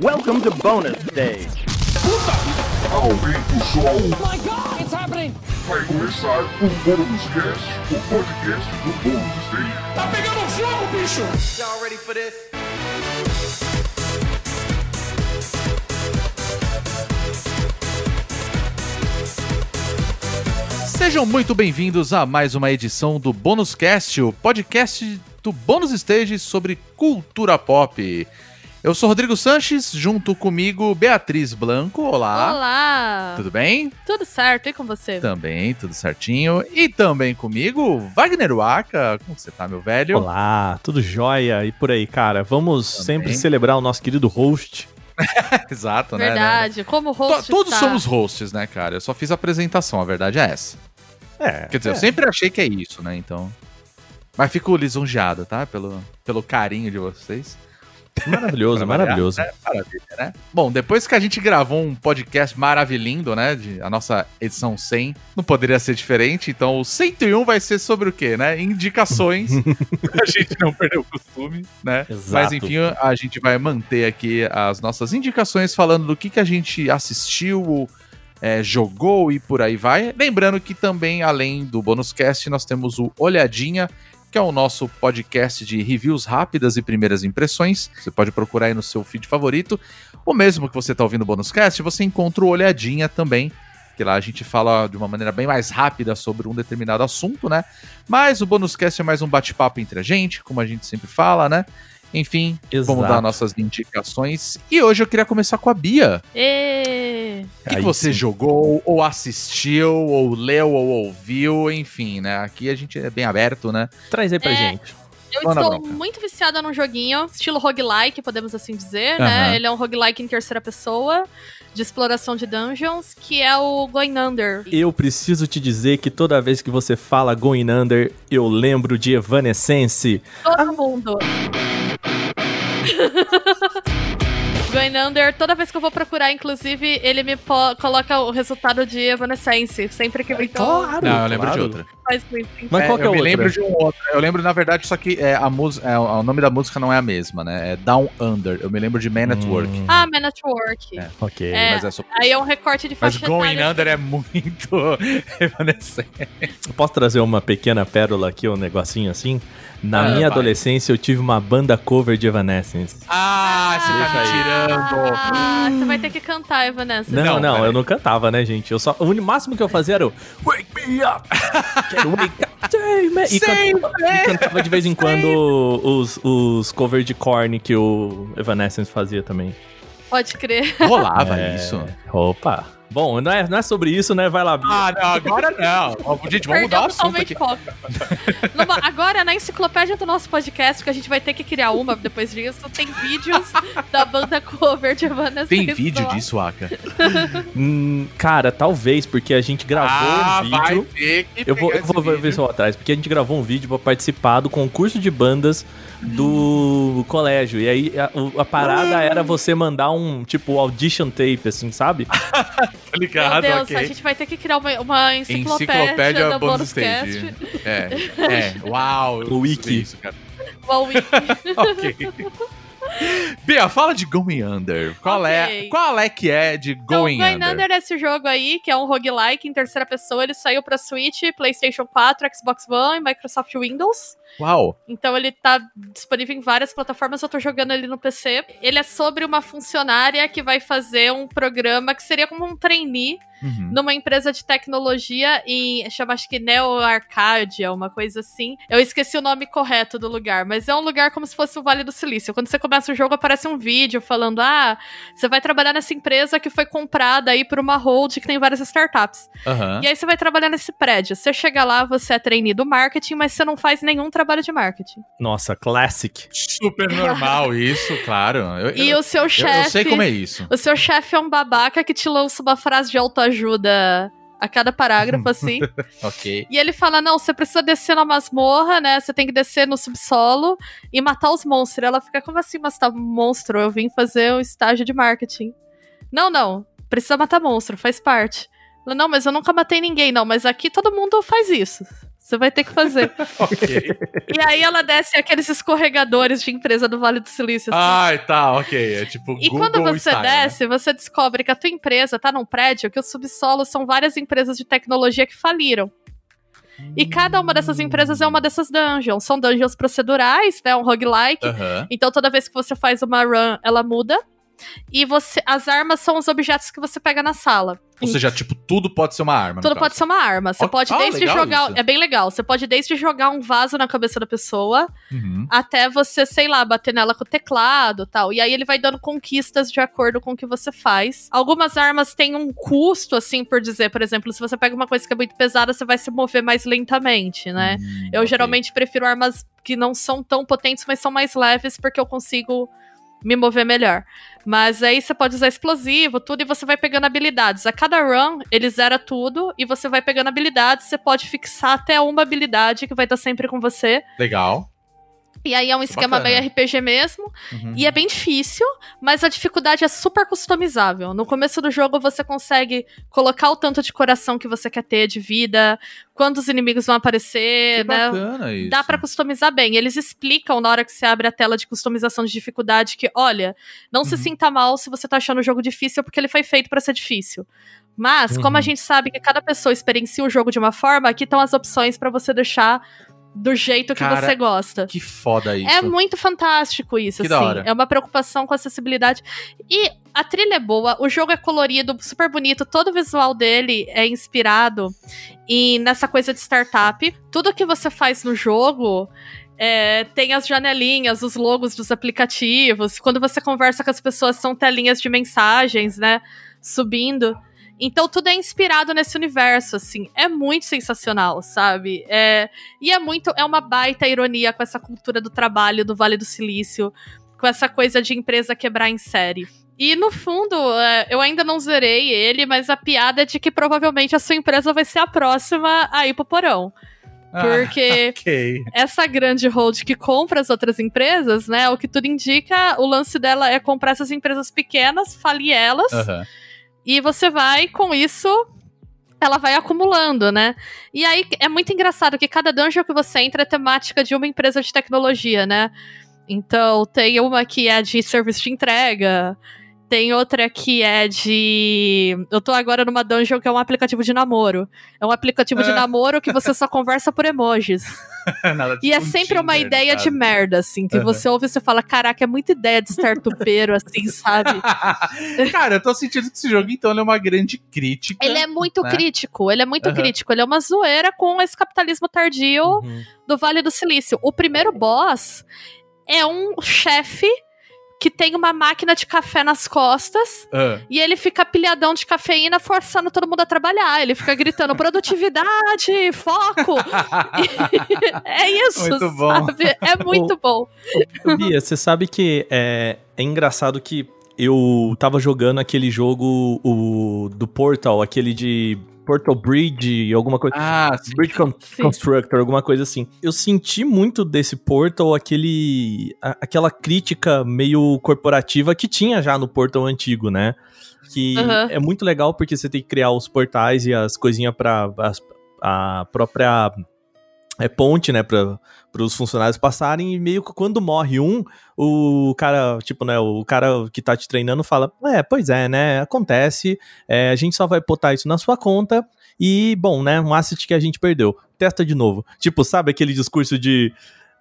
Welcome to bonus stage. Aumenta o som. my god, it's happening! Vai começar o Bônus Cast, o podcast do Bônus Stage. Tá pegando fogo, bicho! Y'all ready for this? Sejam muito bem-vindos a mais uma edição do Bônus Cast, o podcast do Bônus Stage sobre cultura pop. Eu sou Rodrigo Sanches, junto comigo Beatriz Blanco. Olá. Olá! Tudo bem? Tudo certo, e com você? Também, tudo certinho. E também comigo, Wagner Waka. Como você tá, meu velho? Olá, tudo jóia e por aí, cara. Vamos Também. sempre celebrar o nosso querido host. Exato, né? Verdade, como To- host Todos está... somos hosts, né, cara? Eu só fiz a apresentação, a verdade é essa. É, Quer dizer, eu é. sempre achei que é isso, né? Então. Mas fico lisonjeado, tá? Pelo, pelo carinho de vocês. Maravilhoso, maravilhoso. né? Maravilha, né? Bom, depois que a gente gravou um podcast maravilhindo, né? De, a nossa edição 100, não poderia ser diferente. Então, o 101 vai ser sobre o quê, né? Indicações. a gente não perdeu o costume, né? Exato. Mas, enfim, a gente vai manter aqui as nossas indicações falando do que, que a gente assistiu, é, jogou e por aí vai. Lembrando que também, além do Bônus Cast, nós temos o Olhadinha, que é o nosso podcast de reviews rápidas e primeiras impressões. Você pode procurar aí no seu feed favorito. Ou mesmo que você está ouvindo o Bônus Cast, você encontra o Olhadinha também. Que lá a gente fala de uma maneira bem mais rápida sobre um determinado assunto, né? Mas o Bônus Cast é mais um bate-papo entre a gente, como a gente sempre fala, né? Enfim, vamos Exato. dar nossas indicações. E hoje eu queria começar com a Bia. Ê, O que, que você sim. jogou, ou assistiu, ou leu, ou ouviu, enfim, né? Aqui a gente é bem aberto, né? Traz aí pra É. gente. Eu Manda estou bronca. muito viciada num joguinho, estilo roguelike, podemos assim dizer, Aham. né? Ele é um roguelike em terceira pessoa, de exploração de dungeons, que é o Going Under. Eu preciso te dizer que toda vez que você fala Going Under, eu lembro de Evanescence. Todo mundo. Going Under, toda vez que eu vou procurar, inclusive, ele me coloca o resultado de Evanescence, sempre que me Claro, Não, eu lembro de claro. outra. faz muito sentido. Mas É, qual que é eu o me outro? lembro de um outro. Eu lembro, na verdade, só que é, a música, é, o nome da música não é a mesma, né? É Down Under. Eu me lembro de Man at Work. Hum, Ah, Man at Work. É. Ok. É, Mas é só Aí é um recorte de Mas faixa Going etária. Under é muito evanescente. Posso trazer uma pequena pérola aqui, um negocinho assim? Na Ah, minha vai. adolescência eu tive uma banda cover de Evanescence. Ah, você tá me tirando. Ah, você vai ter que cantar, Evanescence. Não, Não, não, eu não cantava, né, gente? Eu só, o máximo que eu fazia era o Wake me up! Quero wake up! E, cantava, e cantava de vez em quando os, os covers de Korn que o Evanescence fazia também. Pode crer. Rolava É, isso. Opa! Bom, não é, não é sobre isso, né? Vai lá, Bia. Ah, não, agora não. Gente, vamos mudar o assunto aqui. totalmente foco. Numa- agora, na enciclopédia do nosso podcast, que a gente vai ter que criar uma depois disso, tem vídeos da banda cover de Evanescence. Tem vídeo disso, Aka? Hum, cara, talvez, porque a gente gravou ah, um vai vídeo. ter que Eu vou, eu vou ver vídeo. vou atrás, porque a gente gravou um vídeo pra participar do concurso de bandas do colégio. E aí a, a parada era você mandar um, tipo, audition tape, assim, sabe? Tá Meu ligado, Deus, ok. a gente vai ter que criar uma, uma enciclopédia, Enciclopédia da Bonus Stage. É, é, uau. O wiki. Isso, cara. Uma wiki. Ok. Bia, fala de Going Under. Qual, é, Ok. qual é que é de Então, Going Going Under? Under é esse jogo aí, que é um roguelike em terceira pessoa. Ele saiu pra Switch, PlayStation 4, Xbox One e Microsoft Windows. Uau. Então ele tá disponível em várias plataformas, eu tô jogando ele no PC. Ele é sobre uma funcionária que vai fazer um programa que seria como um trainee Uhum. numa empresa de tecnologia em chama acho que Neo Arcadia, uma coisa assim. Eu esqueci o nome correto do lugar, mas é um lugar como se fosse o Vale do Silício. Quando você começa o jogo aparece um vídeo falando: "Ah, você vai trabalhar nessa empresa que foi comprada aí por uma hold que tem várias startups". Aham. E aí você vai trabalhar nesse prédio. Você chega lá, você é trainee do marketing, mas você não faz nenhum trabalho de marketing. Nossa, classic. Super normal isso, claro. Eu, E eu, o seu eu- chefe eu sei como é isso. O seu chefe é um babaca que te lança uma frase de autoajuda a cada parágrafo, assim. Ok. e ele fala: não, você precisa descer na masmorra, né? Você tem que descer no subsolo e matar os monstros. E ela fica, como assim matar monstro? Eu vim fazer o estágio de marketing. Não, não. Precisa matar monstro, faz parte. Ela, não, mas eu nunca matei ninguém, não. Mas aqui todo mundo faz isso. Você vai ter que fazer. ok. e aí ela desce aqueles escorregadores de empresa do Vale do Silício. assim. Ai, tá, ok. É tipo E Google quando você style, né? desce, você descobre que a tua empresa tá num prédio que os subsolos são várias empresas de tecnologia que faliram. E cada uma dessas empresas é uma dessas dungeons. São dungeons procedurais, né? Um roguelike. Aham. Então toda vez que você faz uma run, ela muda. E você, as armas são os objetos que você pega na sala. Ou seja, tipo, tudo pode ser uma arma. Tudo pode ser uma arma. Você pode ah, desde jogar. isso. É bem legal. Você pode desde jogar um vaso na cabeça da pessoa Uhum. até você, sei lá, bater nela com o teclado tal. E aí ele vai dando conquistas de acordo com o que você faz. Algumas armas têm um custo, assim, por dizer. Por exemplo, se você pega uma coisa que é muito pesada, você vai se mover mais lentamente, né? Hum, Eu ok. geralmente prefiro armas que não são tão potentes, mas são mais leves, porque eu consigo me mover melhor. Mas aí você pode usar explosivo, tudo, e você vai pegando habilidades. A cada run, ele zera tudo, e você vai pegando habilidades. Você pode fixar até uma habilidade que vai estar sempre com você. Legal. E aí é um esquema Bacana. meio RPG mesmo. Uhum. E é bem difícil, mas a dificuldade é super customizável. No começo do jogo você consegue colocar o tanto de coração que você quer ter de vida, quantos inimigos vão Que aparecer, né? bacana isso. Dá pra customizar bem. Eles explicam na hora que você abre a tela de customização de dificuldade que, olha, não se Uhum. sinta mal se você tá achando o jogo difícil porque ele foi feito pra ser difícil. Mas, como a Uhum. gente sabe que cada pessoa experiencia o jogo de uma forma, aqui estão as opções pra você deixar do jeito que Cara, você gosta. Que foda isso. É muito fantástico isso, Que da assim. hora. É uma preocupação com acessibilidade. E a trilha é boa, o jogo é colorido, super bonito, todo o visual dele é inspirado em, nessa coisa de startup. Tudo que você faz no jogo. é, tem as janelinhas, os logos dos aplicativos. Quando você conversa com as pessoas, são telinhas de mensagens, né? Subindo. Então tudo é inspirado nesse universo, assim. É muito sensacional, sabe? É, e é muito. É uma baita ironia com essa cultura do trabalho do Vale do Silício, com essa coisa de empresa quebrar em série. E no fundo, é, eu ainda não zerei ele, mas a piada é de que provavelmente a sua empresa vai ser a próxima a ir pro porão. Ah, Porque ok. essa grande hold que compra as outras empresas, né? O que tudo indica, o lance dela é comprar essas empresas pequenas, falir elas, Aham. E você vai, com isso, ela vai acumulando, né? E aí é muito engraçado que cada dungeon que você entra é temática de uma empresa de tecnologia, né? Então tem uma que é de serviço de entrega. Tem outra que é de. Eu tô agora numa dungeon que é um aplicativo de namoro. É um aplicativo de Ah. namoro que você só conversa por emojis. E tipo é um sempre uma ideia de merda, assim, que Aham. você ouve e você fala: caraca, é muita ideia de startupeiro, assim, sabe? Cara, eu tô sentindo que esse jogo, então, ele é uma grande crítica. Ele é muito né? crítico, ele é muito Aham. crítico. Ele é uma zoeira com esse capitalismo tardio Uhum. do Vale do Silício. O primeiro boss é um chefe que tem uma máquina de café nas costas Ah, e ele fica pilhadão de cafeína forçando todo mundo a trabalhar. Ele fica gritando produtividade, foco. é isso, Muito bom. sabe? É muito bom. Bia, você sabe que é, é engraçado que eu tava jogando aquele jogo o, do Portal, aquele de Portal Bridge, alguma coisa. ah, sim. Bridge Con- Sim. Constructor, alguma coisa assim. Eu senti muito desse Portal aquele, a- aquela crítica meio corporativa que tinha já no Portal antigo, né? Que é muito legal porque você tem que criar os portais e as coisinhas pra as- a própria é, ponte, né, para os funcionários passarem e meio que quando morre um, o cara, tipo, né, o cara que tá te treinando fala, é, pois é, né, acontece, é, a gente só vai botar isso na sua conta e, bom, né, um asset que a gente perdeu, testa de novo. Tipo, sabe aquele discurso de,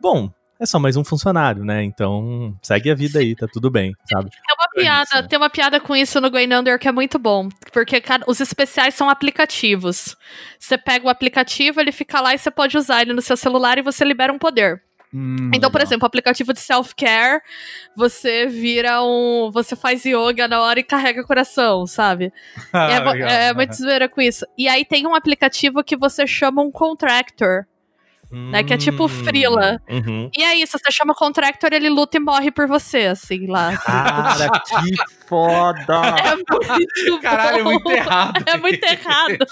bom, é só mais um funcionário, né, então segue a vida aí, tá tudo bem, sabe? Tem uma piada, tem uma piada com isso no Going Under que é muito bom. Porque cada- os especiais são aplicativos. Você pega o aplicativo, ele fica lá e você pode usar ele no seu celular e você libera um poder. Hum, Então, por legal. exemplo, o aplicativo de self-care, você vira um. Você faz yoga na hora e carrega coração, sabe? Ah, é, legal. é muito zoeira com isso. E aí tem um aplicativo que você chama um contractor. Né, que é tipo Freela. Uhum. E é isso, você chama o contractor, ele luta e morre por você, assim, lá. Cara, que foda! É muito Caralho, é bom. muito errado. É muito errado.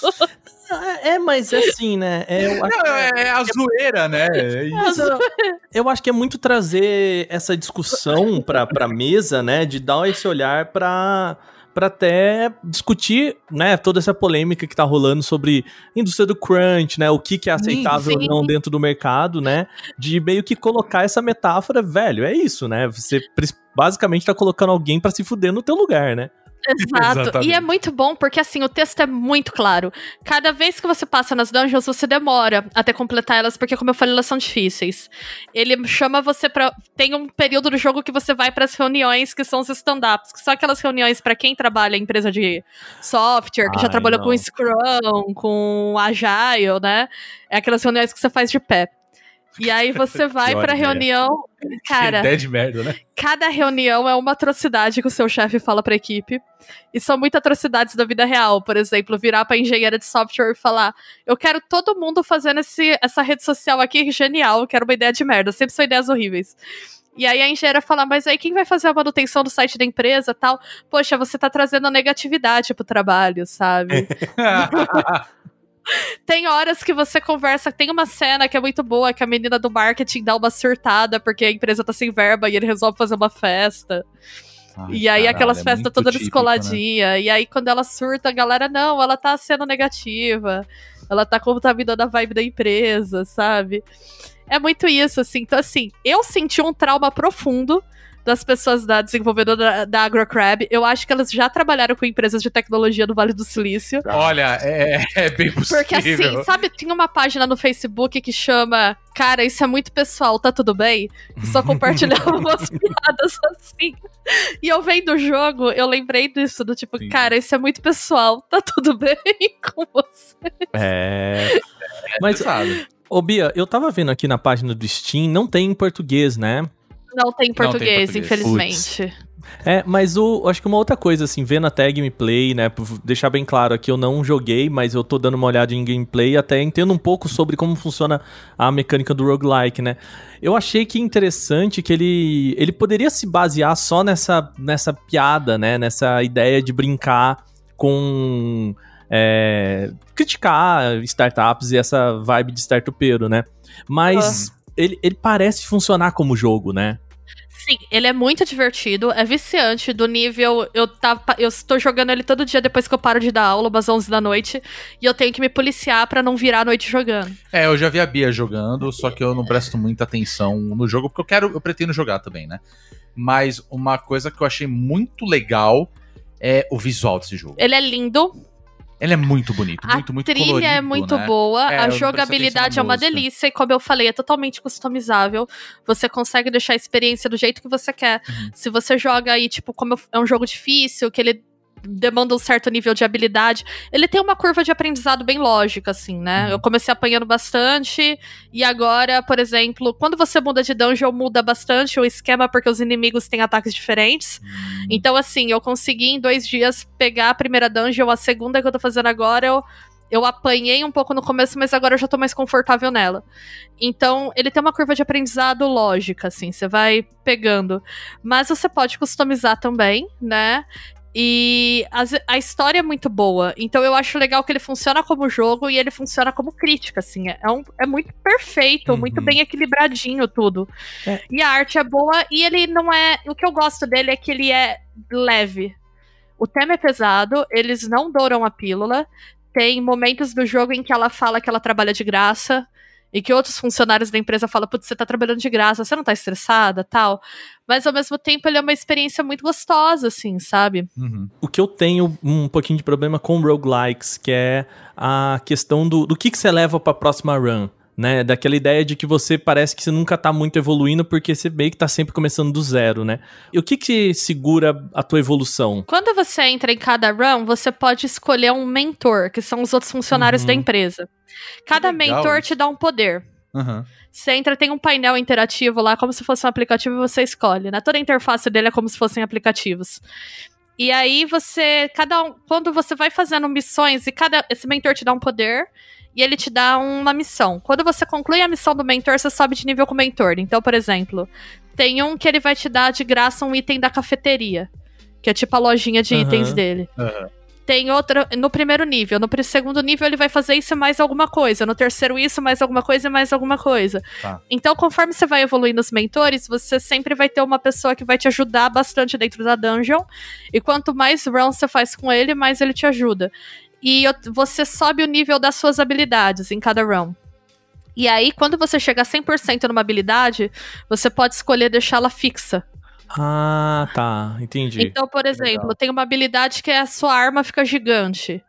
É, é, mas é assim, né? É, Não, é, é a zoeira, né? É eu, eu acho que é muito trazer essa discussão pra, pra mesa, né? De dar esse olhar pra, para até discutir, né, toda essa polêmica que tá rolando sobre indústria do crunch, né, o que que é aceitável ou não dentro do mercado, né, de meio que colocar essa metáfora, velho, é isso, né, você basicamente tá colocando alguém pra se fuder no teu lugar, né. Exato. Exatamente. E é muito bom porque assim, o texto é muito claro. Cada vez que você passa nas dungeons, você demora até completar elas, porque como eu falei, elas são difíceis. Ele chama você pra. Tem um período do jogo que você vai pras reuniões que são os stand-ups, que são aquelas reuniões pra quem trabalha em empresa de software, que já Ai, trabalhou não. com Scrum, com Agile, né? É aquelas reuniões que você faz de pé. E aí você vai pra ideia. reunião. Cara, ideia de merda, né? cada reunião é uma atrocidade que o seu chefe fala pra equipe. E são muitas atrocidades da vida real. Por exemplo, virar pra engenheira de software e falar: Eu quero todo mundo fazendo esse, essa rede social aqui genial, quero uma ideia de merda. Sempre são ideias horríveis. E aí a engenheira fala, mas aí quem vai fazer a manutenção do site da empresa tal? Poxa, você tá trazendo negatividade pro trabalho, sabe? Tem horas que você conversa, tem uma cena que é muito boa, que a menina do marketing dá uma surtada porque a empresa tá sem verba e ele resolve fazer uma festa. Ai, e aí caralho, aquelas é festas todas típico, né? descoladinhas. E aí quando ela surta, a galera, não, ela tá sendo negativa. Ela tá contaminando a vibe da empresa, sabe? É muito isso, assim. Então, assim, eu senti um trauma profundo das pessoas da desenvolvedora da, da AgroCrab. Eu acho que elas já trabalharam com empresas de tecnologia do Vale do Silício. Olha, é, é bem possível. Porque assim, sabe, tinha uma página no Facebook que chama Cara, isso é muito pessoal, tá tudo bem? Só compartilhava umas piadas assim. E eu vendo o jogo, eu lembrei disso, do tipo, Sim. cara, isso é muito pessoal, tá tudo bem com você? É. Mas, sabe. ô Bia, eu tava vendo aqui na página do Steam, não tem em português, né? Não tem tem português, português. infelizmente. É, mas o, acho que uma outra coisa, assim, vendo a tag gameplay, né, deixar bem claro aqui, eu não joguei, mas eu tô dando uma olhada em gameplay, até entendo um pouco sobre como funciona a mecânica do roguelike, né. Eu achei que interessante que ele, ele poderia se basear só nessa, nessa piada, né, nessa ideia de brincar com... é, criticar startups e essa vibe de startupeiro, né. Mas ele, ele parece funcionar como jogo, né. Sim, ele é muito divertido, é viciante do nível. Eu, tava, eu estou jogando ele todo dia depois que eu paro de dar aula, umas 11 da noite, e eu tenho que me policiar pra não virar a noite jogando. É, eu já vi a Bia jogando, só que eu não presto muita atenção no jogo, porque eu quero, eu pretendo jogar também, né? Mas uma coisa que eu achei muito legal é o visual desse jogo. Ele é lindo, Ele é muito bonito, a muito, muito trilha colorido, é muito né? boa, É, a jogabilidade é uma delícia, e como eu falei, é totalmente customizável. Você consegue deixar a experiência do jeito que você quer. Uhum. Se você joga aí, tipo, como é um jogo difícil, que ele demanda um certo nível de habilidade, ele tem uma curva de aprendizado bem lógica, assim, né? Uhum. Eu comecei apanhando bastante, e agora, por exemplo, quando você muda de dungeon, muda bastante o esquema, porque os inimigos têm ataques diferentes. Hum, Então, assim, eu consegui em dois dias pegar a primeira dungeon, a segunda que eu tô fazendo agora, eu, eu apanhei um pouco no começo, mas agora eu já tô mais confortável nela. Então, ele tem uma curva de aprendizado lógica, assim, você vai pegando. Mas você pode customizar também, né? E as- a história é muito boa. Então eu acho legal que ele funciona como jogo e ele funciona como crítica, assim. É, um- é muito perfeito, Uhum. muito bem equilibradinho tudo. É. E a arte é boa e ele não é. O que eu gosto dele é que ele é leve. O tema é pesado, eles não douram a pílula. Tem momentos do jogo em que ela fala que ela trabalha de graça. E que outros funcionários da empresa falam, putz, você tá trabalhando de graça, você não tá estressada, tal. Mas ao mesmo tempo ele é uma experiência muito gostosa, assim, sabe? uhum. O que eu tenho um pouquinho de problema com roguelikes, que é a questão do, do que, que você leva pra próxima run. Né, daquela ideia de que você parece que você nunca tá muito evoluindo porque você meio que tá sempre começando do zero, né? E o que que segura a tua evolução? Quando você entra em cada run, você pode escolher um mentor, que são os outros funcionários Uhum. da empresa. Cada mentor isso. te dá um poder. Uhum. Você entra, tem um painel interativo lá, como se fosse um aplicativo, e você escolhe, né? Toda a interface dele é como se fossem aplicativos. E aí você, cada um, quando você vai fazendo missões e cada esse mentor te dá um poder e ele te dá uma missão. Quando você conclui a missão do mentor, você sobe de nível com o mentor. Então, por exemplo, tem um que ele vai te dar de graça um item da cafeteria, que é tipo a lojinha de Aham. itens dele. Aham. tem outra no primeiro nível. No segundo nível, ele vai fazer isso e mais alguma coisa. No terceiro, isso, mais alguma coisa e mais alguma coisa. Tá. Então, conforme você vai evoluindo os mentores, você sempre vai ter uma pessoa que vai te ajudar bastante dentro da dungeon. E quanto mais runs você faz com ele, mais ele te ajuda. E você sobe o nível das suas habilidades em cada run. E aí, quando você chega a 100% numa habilidade, você pode escolher deixá-la fixa. Ah, tá. Entendi. Então, por exemplo, tem uma habilidade que é a sua arma fica gigante.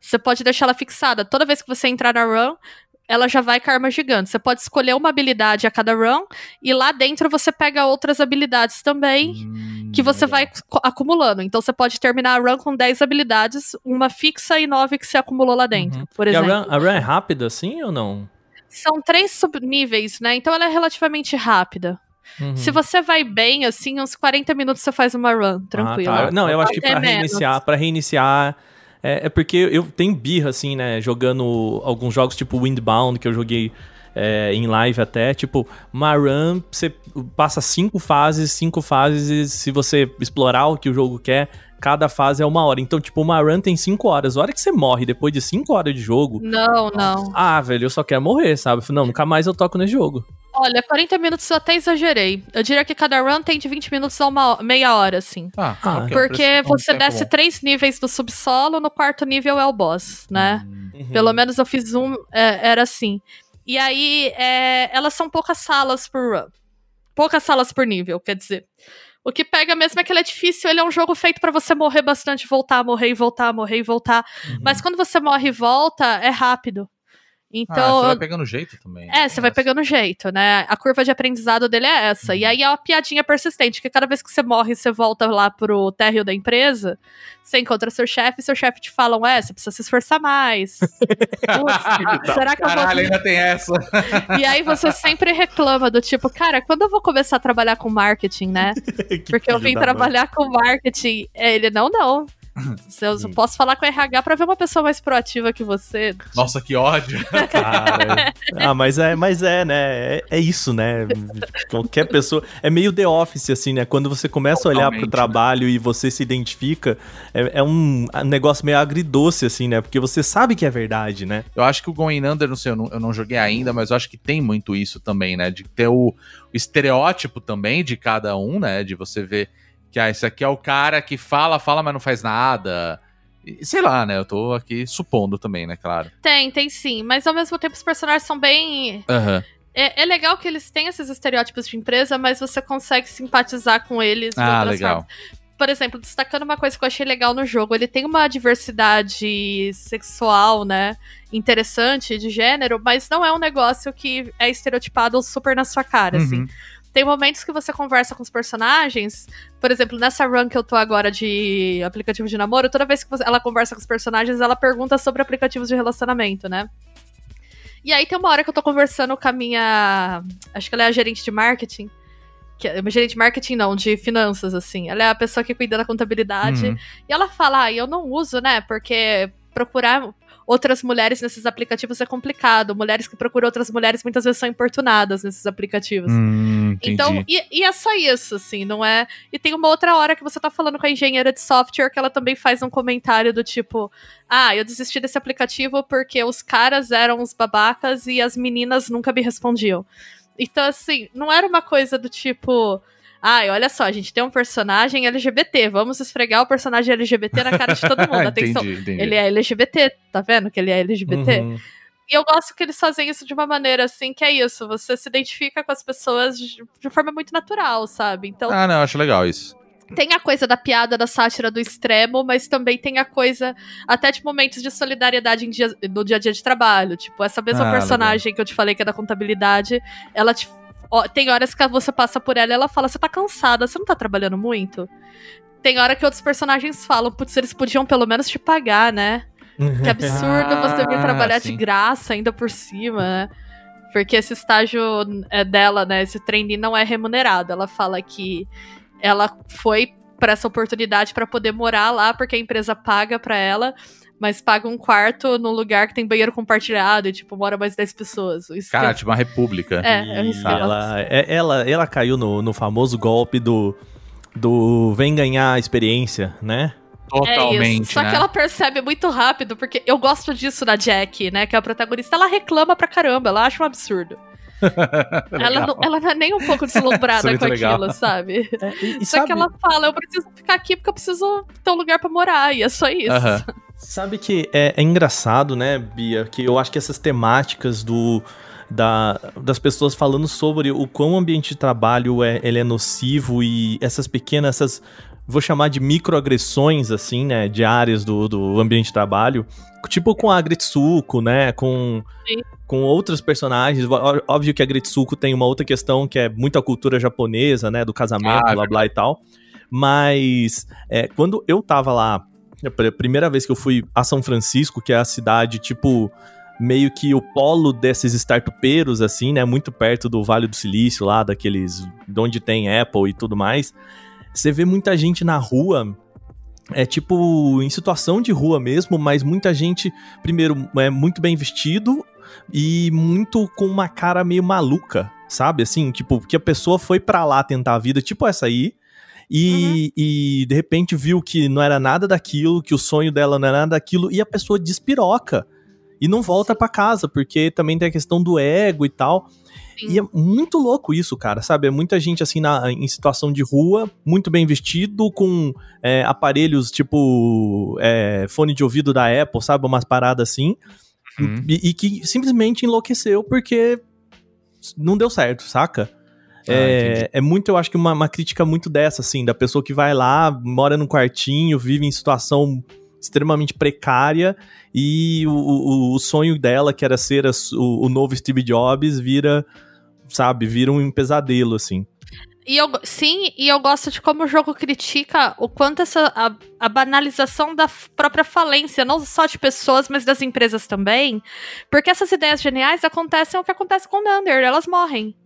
Você pode deixar ela fixada. Toda vez que você entrar na run, ela já vai com a arma gigante. Você pode escolher uma habilidade a cada run e lá dentro você pega outras habilidades também Hum, que você legal. vai acumulando. Então você pode terminar a run com 10 habilidades, uma fixa e 9 que você acumulou lá dentro, Uhum. por E a exemplo. run, a run é rápida assim ou não? São três subníveis, né? Então ela é relativamente rápida. Uhum. Se você vai bem, assim, uns 40 minutos você faz uma run, tranquilo. Ah, tá. Não, eu acho que Até menos. reiniciar, para reiniciar é, é porque eu tenho birra assim, né, jogando alguns jogos tipo Windbound que eu joguei é, em live até, tipo, uma run, você passa cinco fases, cinco fases e se você explorar o que o jogo quer, cada fase é uma hora. Então, tipo, uma run tem cinco horas. A hora que você morre depois de cinco horas de jogo, Não, não. ah, velho, eu só quero morrer, sabe? Não, nunca mais eu toco nesse jogo. Olha, 40 minutos eu até exagerei. Eu diria que cada run tem de 20 minutos a uma meia hora, assim. Ah, Ah, ok, Porque você tempo desce bom. três níveis do subsolo, no quarto nível é o boss, né? Hum, Pelo menos eu fiz um, é, era assim. E aí, é, elas são poucas salas por run. Poucas salas por nível, quer dizer. O que pega mesmo é que ele é difícil, ele é um jogo feito pra você morrer bastante, voltar, morrer e voltar, morrer e voltar. Uhum. Mas quando você morre e volta, é rápido. Ah, Então, você vai pegando jeito também. É, você vai pegando jeito, né? A curva de aprendizado dele é essa. E aí é uma piadinha persistente, que cada vez que você morre você volta lá pro térreo da empresa, você encontra seu chefe e seu chefe te falam, é, você precisa se esforçar mais. Putz, será que eu Caralho, vou... ainda tem essa. E aí você sempre reclama do tipo, cara, quando eu vou começar a trabalhar com marketing, né? Que Porque eu vim da mãe. trabalhar com marketing. É, Ele, não, não. Se Eu posso falar com o RH pra ver uma pessoa mais proativa que você. Nossa, que ódio. Cara. ah, mas é, mas é, né? É, é isso, né? Qualquer pessoa. É meio The Office, assim, né? Quando você começa a olhar pro Totalmente, trabalho e você se identifica, é, é um negócio meio agridoce, assim, né? Porque você sabe que é verdade, né? Eu acho que o Going Under, não sei, eu não, eu não joguei ainda, mas eu acho que tem muito isso também, né? De ter o, o estereótipo também de cada um, né? De você ver que ah, esse aqui é o cara que fala, fala, mas não faz nada. Sei lá, né? Eu tô aqui supondo também, né? Claro. Tem, tem sim. Mas ao mesmo tempo os personagens são bem. Aham. É, é legal que eles têm esses estereótipos de empresa, mas você consegue simpatizar com eles Ah, outras legal. formas. Por exemplo, destacando uma coisa que eu achei legal no jogo, ele tem uma diversidade sexual, né? Interessante de gênero, mas não é um negócio que é estereotipado super na sua cara, assim. Tem momentos que você conversa com os personagens, por exemplo, nessa run que eu tô agora de aplicativo de namoro, toda vez que ela conversa com os personagens, ela pergunta sobre aplicativos de relacionamento, né? E aí tem uma hora que eu tô conversando com a minha. Acho que ela é a gerente de marketing. Que é, gerente de marketing não, de finanças, assim. Ela é a pessoa que cuida da contabilidade. Uhum. E ela fala, ah, eu não uso, né? Porque procurar outras mulheres nesses aplicativos é complicado. Mulheres que procuram outras mulheres muitas vezes são importunadas nesses aplicativos. Hum. Então, e, e é só isso, assim, não é? E tem uma outra hora que você tá falando com a engenheira de software que ela também faz um comentário do tipo: Ah, eu desisti desse aplicativo porque os caras eram os babacas e as meninas nunca me respondiam. Então, assim, não era uma coisa do tipo. Ai, olha só, a gente tem um personagem LGBT, vamos esfregar o personagem LGBT na cara de todo mundo. Atenção, entendi, entendi. ele é LGBT, tá vendo que ele é LGBT? Uhum. E eu gosto que eles fazem isso de uma maneira assim, que é isso, você se identifica com as pessoas de, de forma muito natural, sabe? Então, Ah, não, acho legal isso. tem a coisa da piada, da sátira do extremo, mas também tem a coisa até de momentos de solidariedade dia- no dia a dia de trabalho. Tipo, essa mesma Ah, personagem que eu te falei que é da contabilidade, ela te. Ó, tem horas que você passa por ela e ela fala: Você tá cansada, você não tá trabalhando muito? Tem hora que outros personagens falam: Putz, eles podiam pelo menos te pagar, né? Que absurdo você vir Ah, trabalhar sim. de graça ainda por cima, né? Porque esse estágio é dela, né? Esse trainee não é remunerado. Ela fala que ela foi para essa oportunidade para poder morar lá, porque a empresa paga para ela, mas paga um quarto num lugar que tem banheiro compartilhado e, tipo, mora mais 10 pessoas. Isso Cara, que- tipo uma república. é, é isso ela- ela, é- ela, ela caiu no, no famoso golpe do, do vem ganhar experiência, né? Totalmente, é isso. Só né? que ela percebe muito rápido, porque eu gosto disso da Jack, né? Que é a protagonista. Ela reclama pra caramba, ela acha um absurdo. ela, não, ela não é nem um pouco é deslumbrada com legal. aquilo, sabe? É, e, e Só sabe, que ela fala, eu preciso ficar aqui porque eu preciso ter um lugar pra morar, e é só isso. Aham. sabe que é, é engraçado, né, Bia? Que eu acho que essas temáticas do. Da, das pessoas falando sobre o quão o ambiente de trabalho é, ele é nocivo e essas pequenas, essas, vou chamar de microagressões, assim, né, diárias do, do ambiente de trabalho, tipo com a Gretsuko, né, com, Sim. com outros personagens, óbvio que a Gretsuko tem uma outra questão que é muito a cultura japonesa, né, do casamento, Ah, blá blá e tal, mas é, quando eu tava lá, a pr- primeira vez que eu fui a São Francisco, que é a cidade, tipo, meio que o polo desses startupeiros, assim, né? Muito perto do Vale do Silício, lá, daqueles. de onde tem Apple e tudo mais. Você vê muita gente na rua. É tipo, em situação de rua mesmo, mas muita gente, primeiro, é muito bem vestido e muito com uma cara meio maluca, sabe? Assim, tipo, que a pessoa foi pra lá tentar a vida, tipo essa aí, e, e de repente viu que não era nada daquilo, que o sonho dela não era nada daquilo, e a pessoa despiroca e não volta pra casa, porque também tem a questão do ego e tal. Sim. E é muito louco isso, cara, sabe? É muita gente assim na, em situação de rua, muito bem vestido, com é, aparelhos tipo é, fone de ouvido da Apple, sabe? Umas paradas assim. Uhum. E, e que simplesmente enlouqueceu porque não deu certo, saca? Ah, é, é muito, eu acho que uma, uma crítica muito dessa, assim, da pessoa que vai lá, mora num quartinho, vive em situação extremamente precária e o, o, o sonho dela, que era ser as- o, o novo Steve Jobs, vira, sabe, vira um pesadelo, assim. E eu, sim, e eu gosto de como o jogo critica o quanto essa a, a banalização da própria falência, não só de pessoas, mas das empresas também. Porque essas ideias geniais acontecem o que acontece com o Nander, elas morrem.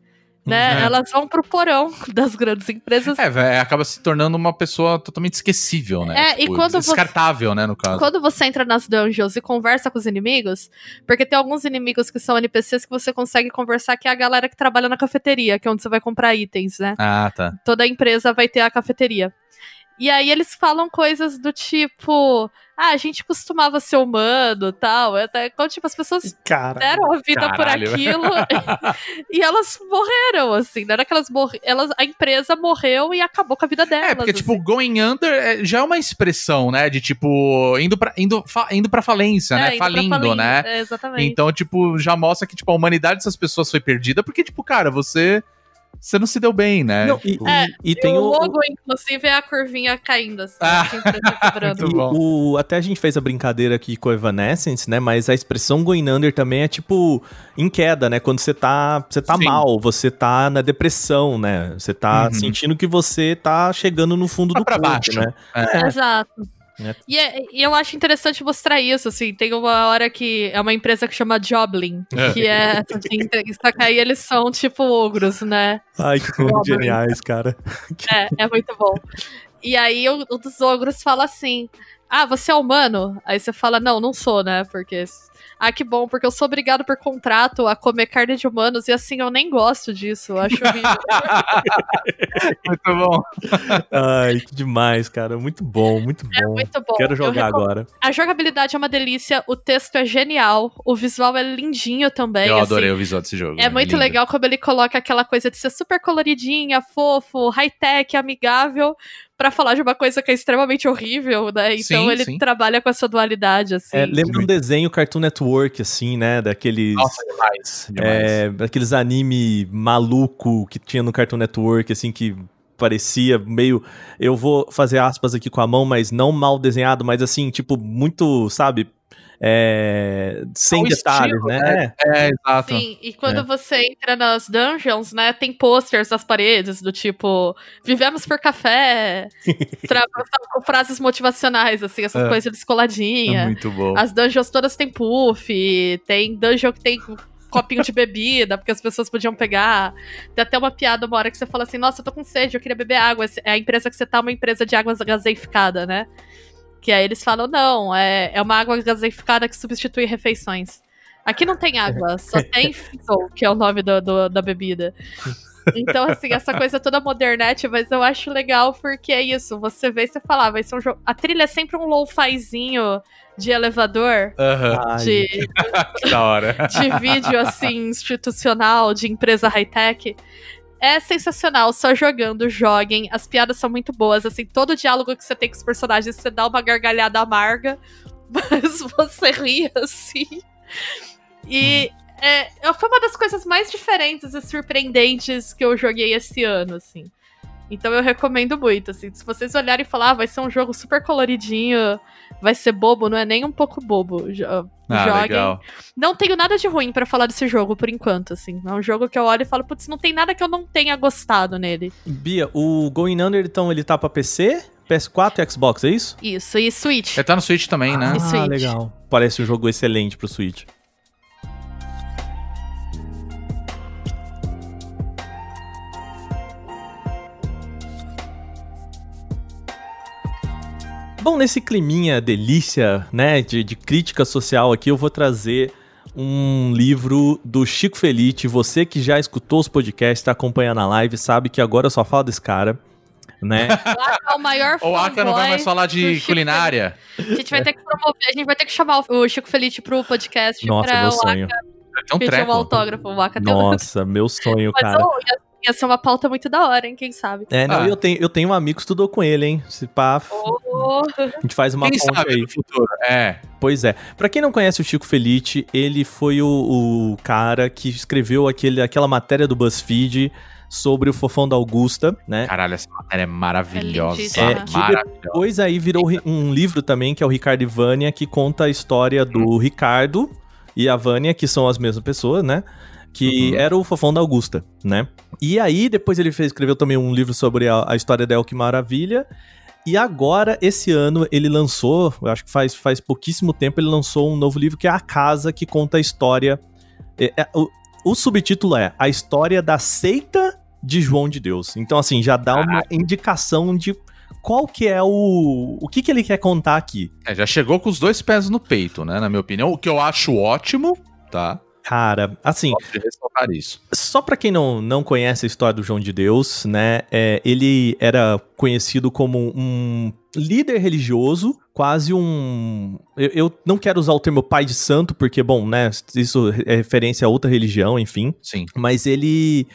Né? Uhum. Elas vão pro porão das grandes empresas. É, véi, acaba se tornando uma pessoa totalmente esquecível, né? É, e quando você- Descartável, né, no caso. Quando você entra nas dungeons e conversa com os inimigos, porque tem alguns inimigos que são NPCs que você consegue conversar, que é a galera que trabalha na cafeteria, que é onde você vai comprar itens, né? Ah, tá. toda empresa vai ter a cafeteria. E aí eles falam coisas do tipo, ah, a gente costumava ser humano, tal, até então, tipo as pessoas Cara. deram a vida Caralho. por aquilo e elas morreram assim, não era que elas morreram, elas a empresa morreu e acabou com a vida delas. É, porque, tipo, assim. going under é- já é uma expressão, né? De tipo, indo pra, indo, fa- indo pra falência, É, né? indo pra Falindo, falindo, né? é, exatamente. Então, tipo, já mostra que, tipo, a humanidade dessas pessoas foi perdida, porque, tipo, cara, você. Você não se deu bem, né? Não, e, É, e- e tem o o, logo, inclusive, é a curvinha caindo, assim, Ah, quebrando. muito bom. O, até a gente fez a brincadeira aqui com o Evanescence, né? Mas a expressão going under também é tipo em queda, né? Quando você tá, você tá Sim. mal, você tá na depressão, né? Você tá Uhum. sentindo que você tá chegando no fundo Tá do pra poço, baixo. né? É. Exato. É. E, é- e eu acho interessante mostrar isso, assim, tem uma hora que é uma empresa que chama Joblin, É. que é assim, aí eles são tipo ogros, né? Ai, que geniais, cara. É, é muito bom. E aí um dos ogros fala assim: Ah, você é humano? Aí você fala, não, não sou, né? Porque. Ah, que bom, porque eu sou obrigado por contrato a comer carne de humanos e assim eu nem gosto disso. Eu acho. Muito bom. Ai, que demais, cara. Muito bom, muito bom. É muito bom. Quero jogar agora. A jogabilidade é uma delícia, o texto é genial, o visual é lindinho também. Eu assim. adorei o visual desse jogo. É muito lindo. legal como ele coloca aquela coisa de ser super coloridinha, fofo, high-tech, amigável, pra falar de uma coisa que é extremamente horrível, né? Então Sim, ele sim. trabalha com essa dualidade, assim. É, lembra um desenho Cartoon Network, assim, né? Daqueles. Nossa, demais. demais. É, aqueles anime maluco que tinha no Cartoon Network, assim, que parecia meio. Eu vou fazer aspas aqui com a mão, mas não mal desenhado, mas assim, tipo, muito, sabe? É, sem É o detalhes, estilo, né? É, exato. Sim, e quando É. você entra nas dungeons, né, tem posters nas paredes do tipo, vivemos por café, tra- com frases motivacionais, assim, essas É. coisas descoladinhas. É muito bom. As dungeons todas têm puff, tem dungeon que tem copinho de bebida, porque as pessoas podiam pegar. Tem até uma piada uma hora que você fala assim, nossa, eu tô com sede, eu queria beber água. É a empresa que você tá, uma empresa de água gaseificada, né? Que aí eles falam, não, é, é uma água gaseificada que substitui refeições. Aqui não tem água, só tem Fizzle, que é o nome do, do- da bebida. Então, assim, essa coisa toda modernete, mas eu acho legal porque é isso. Você vê e você fala, ah, vai ser um jogo. A trilha é sempre um low-fizinho de elevador. Ai, de, Que da hora. de vídeo, assim, institucional, de empresa high-tech. É sensacional, só jogando, joguem. As piadas são muito boas, assim, todo diálogo que você tem com os personagens, você dá uma gargalhada amarga, mas você ri, assim. E é, foi uma das coisas mais diferentes e surpreendentes que eu joguei esse ano, assim. Então eu recomendo muito, assim. Se vocês olharem e falar, ah, vai ser um jogo super coloridinho, vai ser bobo, não é nem um pouco bobo. Jo- Ah, joguem. legal. Não tenho nada de ruim pra falar desse jogo por enquanto, assim. É um jogo que eu olho e falo, putz, não tem nada que eu não tenha gostado nele. Bia, o Going Under, então, ele tá pra PC, PS4 e Xbox, é isso? Isso, e Switch. Ele tá no Switch também, né? Ah, legal. Parece um jogo excelente pro Switch. Bom, nesse climinha delícia, né, de, de crítica social aqui, eu vou trazer um livro do Chico Felite. Você que já escutou os podcasts, tá acompanhando a live, sabe que agora eu só falo desse cara, né? O Aka é o maior O Aka não vai mais falar de culinária. A gente vai ter que promover, a gente vai ter que chamar o Chico Felice pro podcast Nossa, pra meu o sonho. Aka É um um autógrafo. O Aka tem um... Nossa, meu sonho, Mas cara. ô, ia, ser uma pauta muito da hora, hein? Quem sabe? É, não, Ah. eu, tenho, eu tenho um amigo que estudou com ele, hein? Se pá, Ô, a gente faz uma Quem ponte sabe aí. no futuro? É. Pois é. Pra quem não conhece o Chico Felite, ele foi o, o cara que escreveu aquele, aquela matéria do BuzzFeed sobre o fofão da Augusta, né? Caralho, essa matéria é maravilhosa. É lindíssima. É, É, que maravilhosa. Depois aí virou um livro também, que é o Ricardo e Vânia, que conta a história do Ricardo e a Vânia, que são as mesmas pessoas, né? Que Uhum. era o fofão da Augusta, né? E aí, depois ele fez, escreveu também um livro sobre a, a história da El Que Maravilha. E agora, esse ano, ele lançou, eu acho que faz, faz pouquíssimo tempo, ele lançou um novo livro que é A Casa, que conta a história. é- é- o, o subtítulo é A História da Seita de João de Deus. Então, assim, já dá uma indicação de qual que é o. O que, que ele quer contar aqui. É, já chegou com os dois pés no peito, né? Na minha opinião. O que eu acho ótimo, tá? Cara, assim. Só pra quem não, não conhece a história do João de Deus, né? é, ele era conhecido como um líder religioso, quase um. Eu, eu não quero usar o termo pai de santo, porque, bom, né? Isso é referência a outra religião, enfim. Sim. Mas ele.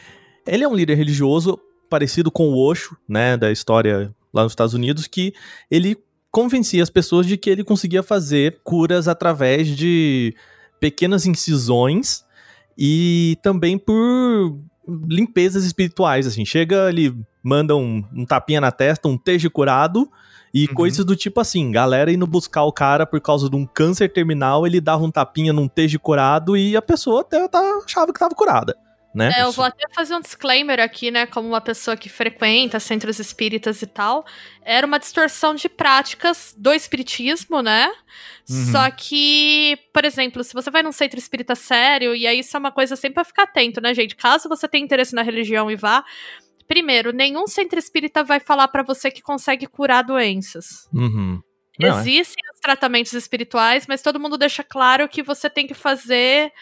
Ele é um líder religioso parecido com o Osho, né? Da história lá nos Estados Unidos, que ele convencia as pessoas de que ele conseguia fazer curas através de pequenas incisões e também por limpezas espirituais, assim. Chega, ele manda um, um tapinha na testa, um tejo curado e Uhum. coisas do tipo assim, galera indo buscar o cara por causa de um câncer terminal, ele dava um tapinha num tejo curado e a pessoa até tá- achava que tava curada, né? É, eu vou até fazer um disclaimer aqui, né? Como uma pessoa que frequenta centros espíritas e tal. Era uma distorção de práticas do espiritismo, né? Uhum. Só que, por exemplo, se você vai num centro espírita sério, e aí isso é uma coisa sempre pra ficar atento, né, gente? Caso você tenha interesse na religião e vá. Primeiro, nenhum centro espírita vai falar pra você que consegue curar doenças. Uhum. Não, é. Existem os tratamentos espirituais, mas todo mundo deixa claro que você tem que fazer.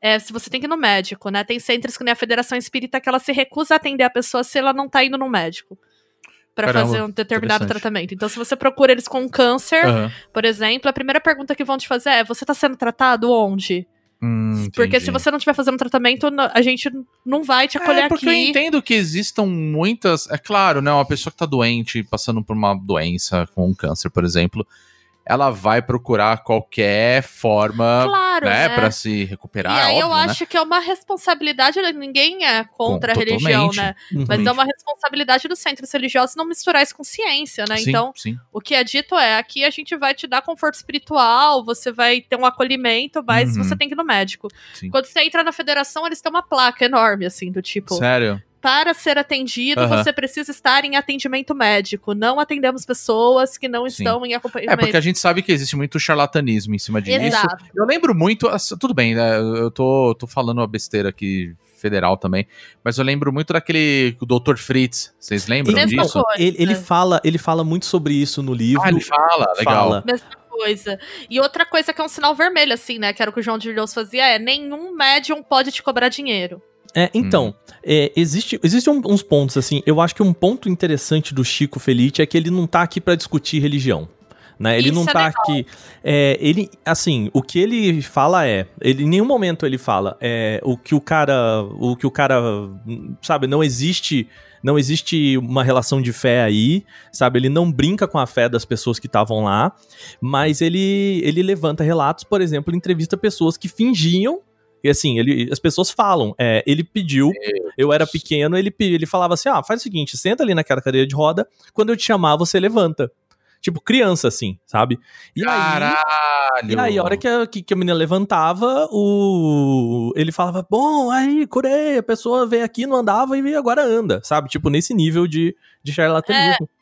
É, se você tem que ir no médico, né? Tem centros que nem a Federação Espírita que ela se recusa a atender a pessoa se ela não tá indo no médico. Pra Caramba, fazer um determinado tratamento. Então, se você procura eles com câncer, Aham. por exemplo, a primeira pergunta que vão te fazer é: você tá sendo tratado onde? Hum, Porque entendi. se você não estiver fazendo tratamento, a gente não vai te acolher É, porque eu aqui. entendo que existam muitas. É claro, né? Uma pessoa que tá doente, passando por uma doença, com um câncer, por exemplo, ela vai procurar qualquer forma, Claro, né, né? pra se recuperar. E aí eu óbvio, né? acho que é uma responsabilidade, ninguém é contra Com- a religião, né? Mas é uma responsabilidade dos centros religiosos não misturar isso com ciência, né? Sim, Então, sim. o que é dito é, aqui a gente vai te dar conforto espiritual, você vai ter um acolhimento, mas Uhum. você tem que ir no médico. Sim. Quando você entra na federação, eles têm uma placa enorme, assim, do tipo, Sério? Para ser atendido, Aham. você precisa estar em atendimento médico. Não atendemos pessoas que não Sim. estão em acompanhamento. É, porque a gente sabe que existe muito charlatanismo em cima disso. Exato. Eu lembro muito, tudo bem, né? Eu tô, tô falando uma besteira aqui federal também, mas eu lembro muito daquele Dr. Fritz. Vocês lembram Mesma disso? coisa. Ele, ele É. fala, ele fala muito sobre isso no livro. Ah, ele fala, legal. Fala. Mesma coisa. E outra coisa que é um sinal vermelho, assim, né? Que era o que o João de Deus fazia, é nenhum médium pode te cobrar dinheiro. É, então, é, existe, existem um- uns pontos, assim, eu acho que um ponto interessante do Chico Felice é que ele não tá aqui pra discutir religião. Né? Ele Isso não é tá legal. aqui. é, ele, assim, o que ele fala é. Ele, em nenhum momento ele fala. É, o que o cara. O que o cara. hum, Sabe, não existe. Não existe uma relação de fé aí, sabe? Ele não brinca com a fé das pessoas que estavam lá, mas ele, ele levanta relatos, por exemplo, entrevista pessoas que fingiam e assim, ele, as pessoas falam, é, ele pediu, eu era pequeno, ele, ele falava assim: ah, faz o seguinte, senta ali naquela cadeira de roda, quando eu te chamar, você levanta. Tipo, criança, assim, sabe? E aí. Caralho! E aí, a hora que a, que, que a menina levantava, o ele falava, bom, aí, curei, a pessoa veio aqui, não andava e agora anda, sabe? Tipo, nesse nível de, de charlatanismo. É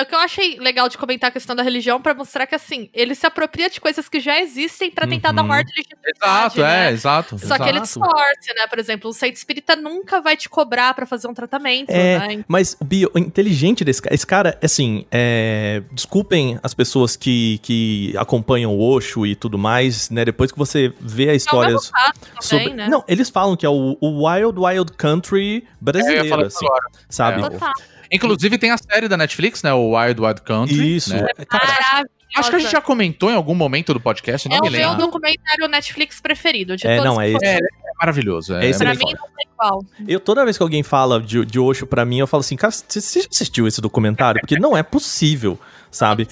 o que eu achei legal de comentar a questão da religião pra mostrar que, assim, ele se apropria de coisas que já existem pra tentar dar Uhum. um ar de legitimidade, Exato, né? é, exato. Só que ele Exato. distorce, né? Por exemplo, o centro espírita nunca vai te cobrar pra fazer um tratamento, É, né? Mas, Bio, o inteligente desse cara, esse cara, assim, é, desculpem as pessoas que, que acompanham o Osho e tudo mais, né? Depois que você vê a história também, sobre. né? Não, eles falam que é o, o Wild Wild Country É, brasileiro, isso assim, sabe? É, Total. Inclusive tem a série da Netflix, né? O Wild Wild Country. Isso. né? Maravilhosa. Acho que a gente já comentou em algum momento do podcast, não É me o meu lembro. documentário Netflix preferido de É, todos não, é esse. É, é maravilhoso. É, É esse Pra mim não tem igual. Eu, toda vez que alguém fala de, de Osho pra mim, eu falo assim, cara, você você já assistiu esse documentário? Porque não é possível, sabe?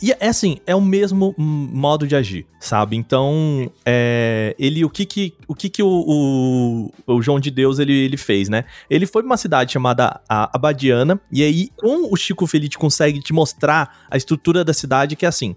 E é assim, é o mesmo modo de agir, sabe? Então, é, ele, o que que o, que que o, o, o João de Deus ele, ele fez, né? Ele foi pra uma cidade chamada Abadiana, e aí, com o Chico Felice consegue te mostrar a estrutura da cidade, que é assim,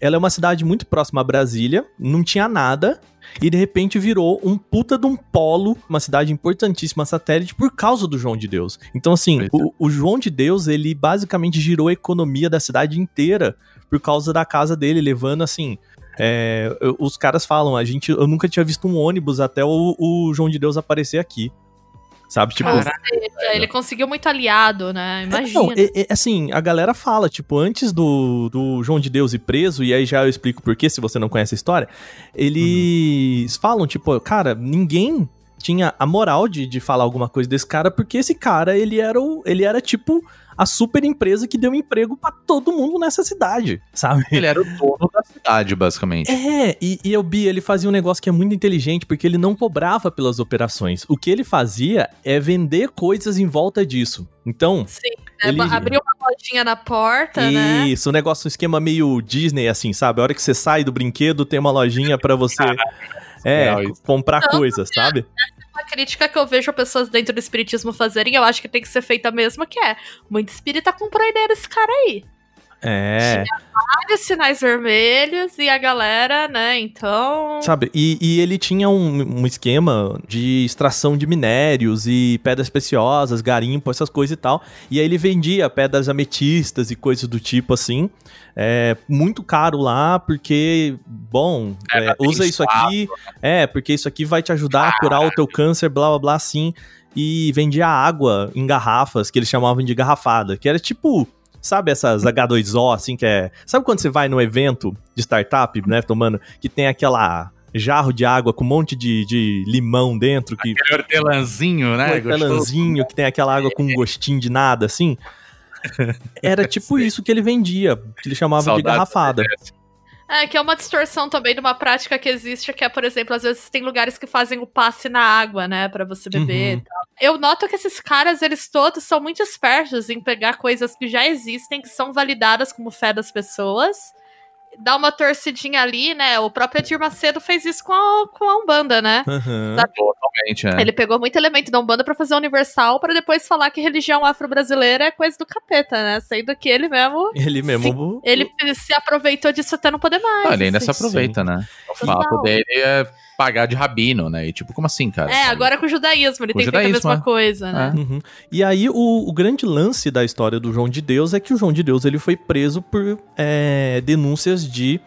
ela é uma cidade muito próxima a Brasília, não tinha nada, e de repente virou um puta de um polo, uma cidade importantíssima satélite por causa do João de Deus. Então, assim, é. o, o João de Deus, ele basicamente girou a economia da cidade inteira por causa da casa dele, levando assim. é, os caras falam, a gente, eu nunca tinha visto um ônibus até o, o João de Deus aparecer aqui. Sabe? Tipo, seja, ele conseguiu muito aliado, né? Imagina. não, é- é- assim, a galera fala, tipo, antes do, do João de Deus ir preso, e aí já eu explico por quê, se você não conhece a história, eles falam, tipo, cara, ninguém tinha a moral de, de falar alguma coisa desse cara, porque esse cara, ele era, o, ele era tipo, a super empresa que deu emprego pra todo mundo nessa cidade, sabe? Ele era o dono da cidade, basicamente. É, e, e o Bi, ele fazia um negócio que é muito inteligente, porque ele não cobrava pelas operações. O que ele fazia é vender coisas em volta disso. Então, Sim, né? ele- abriu uma lojinha na porta, né? Isso, um negócio, um esquema meio Disney, assim, sabe? A hora que você sai do brinquedo, tem uma lojinha pra você é, comprar coisas, sabe? Uma crítica que eu vejo pessoas dentro do espiritismo fazerem, eu acho que tem que ser feita mesmo, que é muito espírita comprou ideia desse cara aí. É, Vários sinais vermelhos e a galera, né? Então. sabe? E, e ele tinha um, um esquema de extração de minérios e pedras preciosas, garimpo, essas coisas e tal. E aí ele vendia pedras ametistas e coisas do tipo assim. É muito caro lá, porque, bom, é, Era usa isso aqui. É, porque isso aqui vai te ajudar a curar o teu câncer, blá blá blá, assim. E vendia água em garrafas, que eles chamavam de garrafada, que era tipo. Sabe essas H2O, assim, que é. Sabe quando você vai num evento de startup, né, tomando, que tem aquela jarro de água com um monte de, de limão dentro, que Aquele hortelãzinho, né? um Gostoso. hortelãzinho, que tem aquela água com um gostinho de nada, assim. Era tipo isso que ele vendia, que ele chamava de Saudades garrafada. É, que é uma distorção também de uma prática que existe, que é, por exemplo, às vezes tem lugares que fazem o passe na água, né, Pra você beber Uhum. e tal. Eu noto que esses caras, eles todos são muito espertos em pegar coisas que já existem, que são validadas como fé das pessoas, dar uma torcidinha ali, né? O próprio Edir Macedo fez isso com a, com a Umbanda, né? Sabe? Totalmente, é. Ele pegou muito elemento da Umbanda pra fazer universal, pra depois falar que religião afro-brasileira é coisa do capeta, né? Sendo que ele mesmo. Ele mesmo. Ele se aproveitou disso até não poder mais. Ah, ele ainda assim. se aproveita, né? O fato dele é pagar de rabino, né? E tipo, como assim, cara? É, agora com o judaísmo, ele Com tem o feito a judaísmo, mesma é. coisa, né? Uhum. E aí, o, o grande lance da história do João de Deus é que o João de Deus ele foi preso por é, denúncias de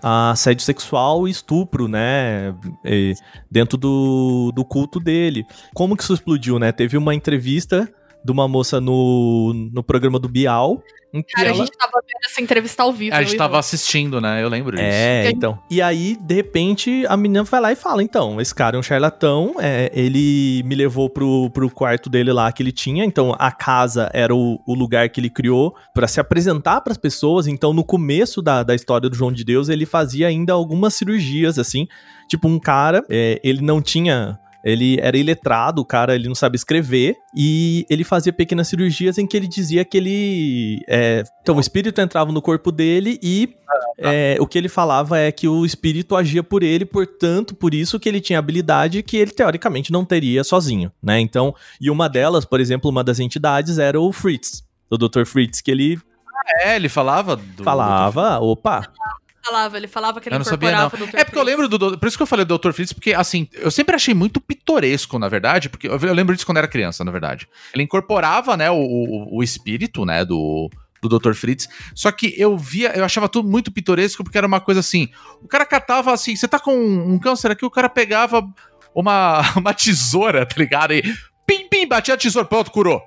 ah, assédio sexual e estupro, né? e dentro do, do culto dele. Como que isso explodiu, né? Teve uma entrevista de uma moça no, no programa do Bial. Cara, a ela- gente tava vendo essa entrevista ao vivo. A eu gente tava assistindo, né? Eu lembro disso. É, então. E aí, de repente, a menina vai lá e fala: então, esse cara é um charlatão, é, ele me levou pro, pro quarto dele lá que ele tinha. Então, a casa era o, o lugar que ele criou pra se apresentar pras pessoas. Então, no começo da, da história do João de Deus, ele fazia ainda algumas cirurgias, assim. Tipo, um cara, é, ele não tinha. Ele era iletrado, o cara ele não sabe escrever, e ele fazia pequenas cirurgias em que ele dizia que ele. é, então, o espírito entrava no corpo dele e é, o que ele falava é que o espírito agia por ele, portanto, por isso que ele tinha habilidade que ele teoricamente não teria sozinho, né? Então, e uma delas, por exemplo, uma das entidades era o Fritz, o Dr. Fritz, que ele É, ele falava do. falava, opa, falava, ele falava que ele Eu não sabia, não. incorporava o Dr. É porque eu lembro do. do- Por isso que eu falei do Dr. Fritz, porque assim, eu sempre achei muito pitoresco, na verdade, porque eu, eu lembro disso quando era criança, na verdade. Ele incorporava, né, o, o, o espírito, né, do. Do Dr. Fritz. Só que eu via, eu achava tudo muito pitoresco, porque era uma coisa assim. O cara catava assim, você tá com um câncer aqui, o cara pegava uma, uma tesoura, tá ligado? E pim, pim, batia a tesoura, pronto, curou.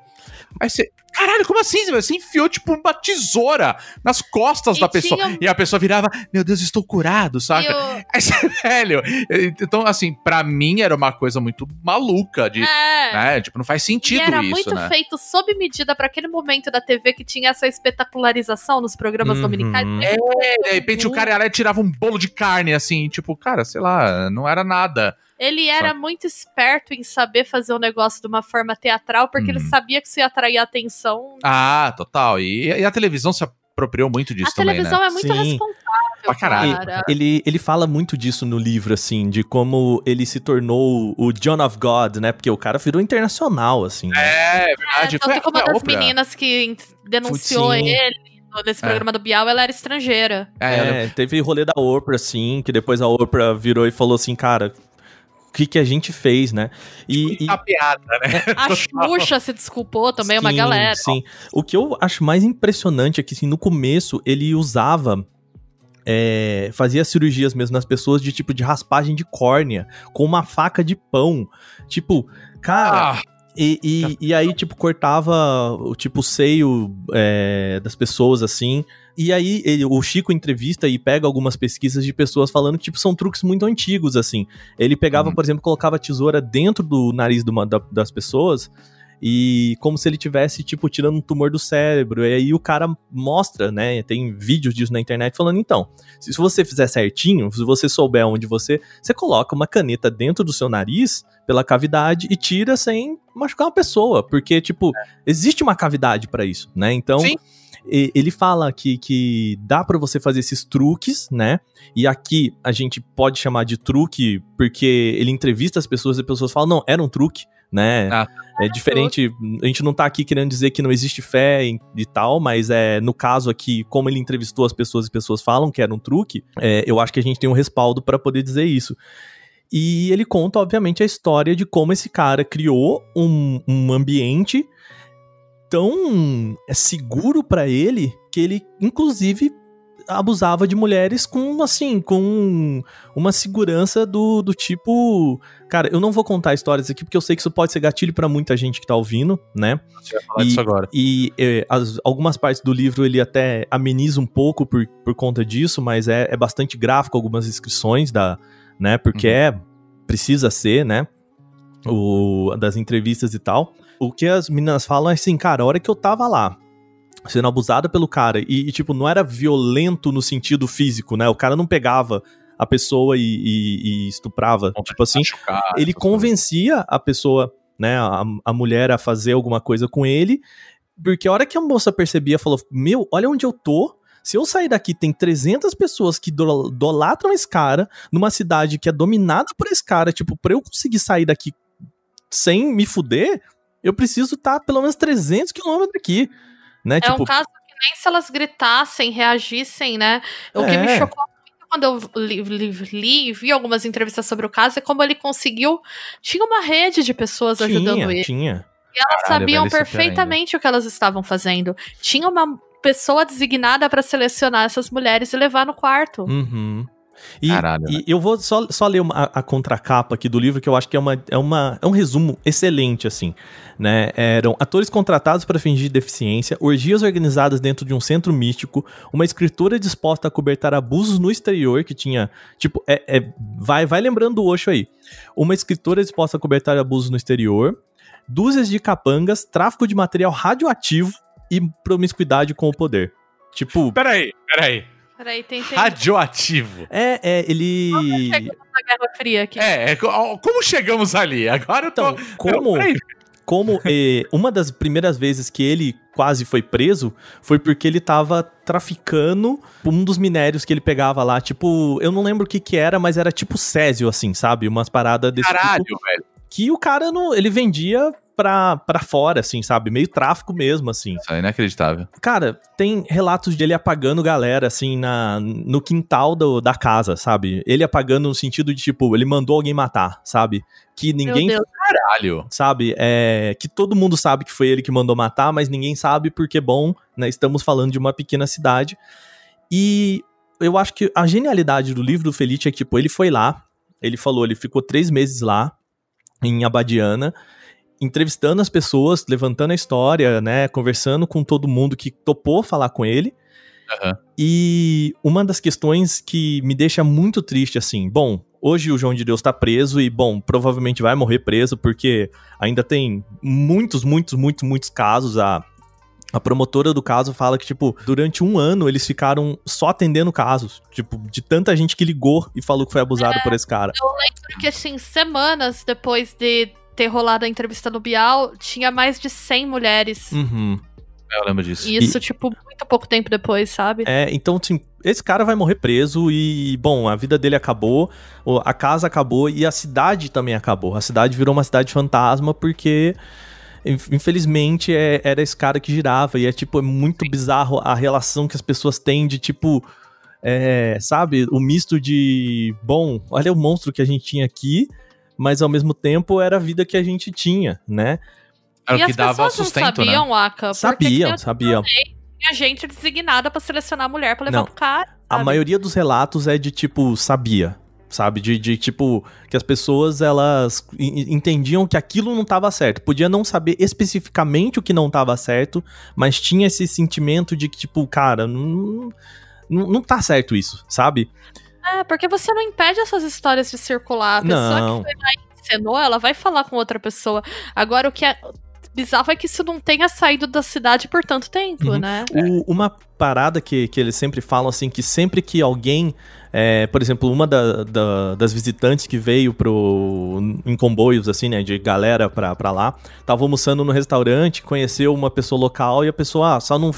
Aí você. Caralho, como assim? Você enfiou, tipo, uma tesoura nas costas E da pessoa. tinha- E a pessoa virava, meu Deus, estou curado, E saca? Aí você, velho. Então, assim, pra mim era uma coisa muito maluca de. É. Né? Tipo, não faz E sentido era isso, muito né? feito sob medida pra aquele momento da TV que tinha essa espetacularização nos programas Uhum. dominicais. É, de repente o cara ia lá e tirava um bolo de carne, assim, tipo, cara, sei lá, não era nada. Ele era muito esperto em saber fazer o negócio de uma forma teatral, porque ele Uhum. sabia que isso ia atrair a atenção. Ah, total. E, e a televisão se apropriou muito disso a também, televisão né? é muito Sim. responsável, Pra caralho. cara. ele, ele fala muito disso no livro, assim, de como ele se tornou o John of God, né? Porque o cara virou internacional, assim. né? É, É, verdade. tanto foi, que uma das Oprah. meninas que denunciou Sim. ele nesse É. programa do Bial, ela era estrangeira. É. É, teve rolê da Oprah, assim, que depois a Oprah virou e falou assim, cara, que que a gente fez, né? E, e- Muita piada, né? A Xuxa se desculpou também, uma Sim, galera. Sim. O que eu acho mais impressionante é que, assim, no começo ele usava. é, fazia cirurgias mesmo nas pessoas de tipo de raspagem de córnea com uma faca de pão. Tipo, cara. Ah, E, e, e aí, tipo, cortava o tipo o seio é, das pessoas assim. E aí, ele- o Chico entrevista e pega algumas pesquisas de pessoas falando que, tipo, são truques muito antigos, assim. Ele pegava, Uhum. por exemplo, colocava a tesoura dentro do nariz uma- da- das pessoas e como se ele tivesse, tipo, tirando um tumor do cérebro. E aí o cara mostra, né? Tem vídeos disso na internet falando, então, se você fizer certinho, se você souber onde você. Você coloca uma caneta dentro do seu nariz, pela cavidade, e tira sem machucar uma pessoa. Porque, tipo, existe uma cavidade pra isso, né? Então. Sim. Ele fala que, que dá pra você fazer esses truques, né? E aqui a gente pode chamar de truque porque ele entrevista as pessoas e as pessoas falam, não, era um truque, né? Ah. É diferente, a gente não tá aqui querendo dizer que não existe fé e tal, mas é no caso aqui, como ele entrevistou as pessoas e pessoas falam que era um truque, é, eu acho que a gente tem um respaldo pra poder dizer isso. E ele conta, obviamente, a história de como esse cara criou um, um ambiente tão é, seguro pra ele que ele, inclusive, abusava de mulheres com, assim, com uma segurança do, do tipo. Cara, eu não vou contar histórias aqui porque eu sei que isso pode ser gatilho pra muita gente que tá ouvindo, né? você vai falar E- disso agora. E é, as- algumas partes do livro ele até ameniza um pouco por, por conta disso, mas é, é bastante gráfico algumas descrições da, né? Porque Uhum. é precisa ser, né? O das entrevistas e tal. O que as meninas falam é assim, cara, a hora que eu tava lá sendo abusada pelo cara e, e, tipo não era violento no sentido físico, né? O cara não pegava a pessoa e, e- e estuprava, tipo assim Machucar, ele convencia a pessoa, né, a, a mulher a fazer alguma coisa com ele, porque a hora que a moça percebia, falou: Meu, olha onde eu tô. Se eu sair daqui, tem 300 pessoas que idol- idolatram esse cara, numa cidade que é dominada por esse cara. Tipo, pra eu conseguir sair daqui sem me fuder, eu preciso estar pelo menos 300 quilômetros daqui. Né? É tipo, um caso que nem se elas gritassem, reagissem, né? O que É. me chocou muito quando eu li, li- li e vi algumas entrevistas sobre o caso é como ele conseguiu. Tinha uma rede de pessoas ajudando tinha, ele. tinha. E elas Caralho, sabiam é perfeitamente o que elas estavam fazendo. Tinha uma pessoa designada pra selecionar essas mulheres e levar no quarto. Uhum. E, Caralho, e eu vou só, só ler uma- a, a contracapa aqui do livro, que eu acho que é, uma, é, uma, é um resumo excelente, assim. Né? Eram atores contratados para fingir deficiência, orgias organizadas dentro de um centro místico, uma escritora disposta a cobertar abusos no exterior, que tinha. Tipo, é, é- vai, vai lembrando do Osho aí. Uma escritora disposta a cobertar abusos no exterior, dúzias de capangas, tráfico de material radioativo e promiscuidade com o poder. Tipo, Peraí, peraí. Peraí, tem, tem Radioativo. é, é, ele. chegamos na Guerra Fria aqui. É, é, co- como chegamos ali? Agora eu tô. Então, como, como eh, uma das primeiras vezes que ele quase foi preso foi porque ele tava traficando um dos minérios que ele pegava lá, tipo, eu não lembro o que que era, mas era tipo césio, assim, sabe? Umas paradas desse Caralho, tipo, velho. que o cara, não, ele vendia pra, pra fora, assim, sabe? Meio tráfico mesmo, assim. Isso é inacreditável. Cara, tem relatos dele apagando galera, assim, na, no quintal do- da casa, sabe? Ele apagando no sentido de, tipo, ele mandou alguém matar, sabe? Que ninguém Deus. Caralho. sabe? É, que todo mundo sabe que foi ele que mandou matar, mas ninguém sabe porque, bom, né, estamos falando de uma pequena cidade. E eu acho que a genialidade do livro do Felice é que, tipo, ele foi lá, ele falou, ele ficou três meses lá, em Abadiana, entrevistando as pessoas, levantando a história, né, conversando com todo mundo que topou falar com ele. Aham. E uma das questões que me deixa muito triste, assim, bom, hoje o João de Deus tá preso e, bom, provavelmente vai morrer preso, porque ainda tem muitos, muitos, muitos, muitos casos. A, a promotora do caso fala que, tipo, durante um ano eles ficaram só atendendo casos. Tipo, de tanta gente que ligou e falou que foi abusado por esse cara. Porque, assim, semanas depois de ter rolado a entrevista no Bial, tinha mais de 100 mulheres. Uhum. Eu lembro disso. E isso, tipo, muito pouco tempo depois, sabe? É, então, assim, esse cara vai morrer preso e, bom, a vida dele acabou, a casa acabou e a cidade também acabou. A cidade virou uma cidade fantasma porque, inf- infelizmente, é- era esse cara que girava. E é, tipo, é muito bizarro a relação que as pessoas têm de, tipo, é, sabe, o misto de, bom, olha o monstro que a gente tinha aqui, mas ao mesmo tempo era a vida que a gente tinha, né? Era o que as dava pessoas sustento, não né? sabiam, Aka. porque Sabiam, sabiam. Tinha gente designada pra selecionar a mulher pra levar Não. pro cara. A sabe? maioria dos relatos é de tipo, sabia. Sabe? De, de tipo, que as pessoas elas en- entendiam que aquilo não estava certo. Podia não saber especificamente o que não estava certo, mas tinha esse sentimento de que, tipo, cara, não, não, não tá certo isso, sabe? É, porque você não impede essas histórias de circular. A pessoa Não. que foi lá e encenou, ela vai falar com outra pessoa. Agora, o que é bizarro é que isso não tenha saído da cidade por tanto tempo, Uhum. né? O- uma parada que, que eles sempre falam, assim, que sempre que alguém, é, por exemplo, uma da- da- das visitantes que veio pro, em comboios, assim, né, de galera pra, pra lá, tava almoçando no restaurante, conheceu uma pessoa local e a pessoa ah, só não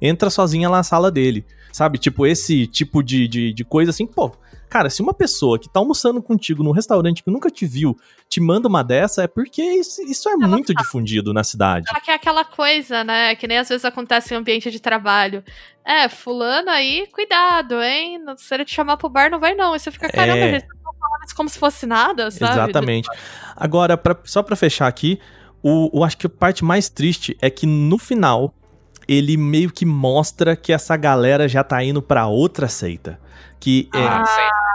entra sozinha lá na sala dele. Sabe? Tipo, esse tipo de, de, de coisa assim, pô. Cara, se uma pessoa que tá almoçando contigo num restaurante que nunca te viu te manda uma dessa, é porque isso, isso é muito difundido na cidade. Só que é aquela coisa, né? Que nem às vezes acontece em ambiente de trabalho. É, fulano aí, cuidado, hein? Se ele te chamar pro bar, não vai não. E você fica, caramba, É. gente, estão falando isso como se fosse nada, sabe? Exatamente. Agora, pra- só pra fechar aqui, o, eu acho que a parte mais triste é que no final ele meio que mostra que essa galera já tá indo pra outra seita. Que é, Ah.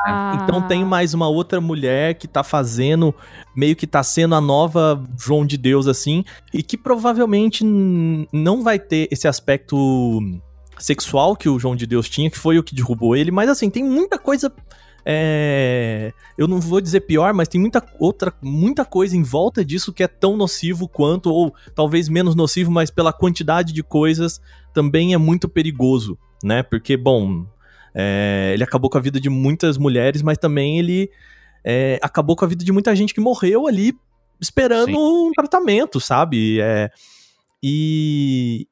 Ah. então tem mais uma outra mulher que tá fazendo, meio que tá sendo a nova João de Deus, assim, e que provavelmente não vai ter esse aspecto sexual que o João de Deus tinha, que foi o que derrubou ele, mas assim, tem muita coisa. É, Eu não vou dizer pior, mas tem muita outra, muita coisa em volta disso que é tão nocivo quanto, ou talvez menos nocivo, mas pela quantidade de coisas também é muito perigoso, né? Porque, bom, é, ele acabou com a vida de muitas mulheres, mas também ele é, acabou com a vida de muita gente que morreu ali esperando Sim. um tratamento, sabe? É, e,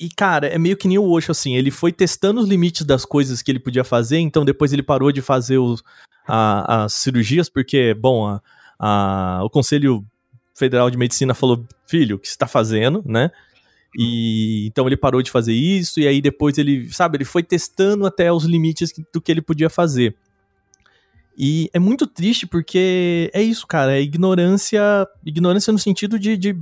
e- cara, é meio que nem o Osho, assim, ele foi testando os limites das coisas que ele podia fazer, então depois ele parou de fazer os, a- as cirurgias, porque, bom, a- a- o Conselho Federal de Medicina falou, filho, o que você tá fazendo, né? E então ele parou de fazer isso, e aí depois ele, sabe, ele foi testando até os limites do que ele podia fazer. E é muito triste porque é isso, cara, é ignorância, ignorância no sentido de, de,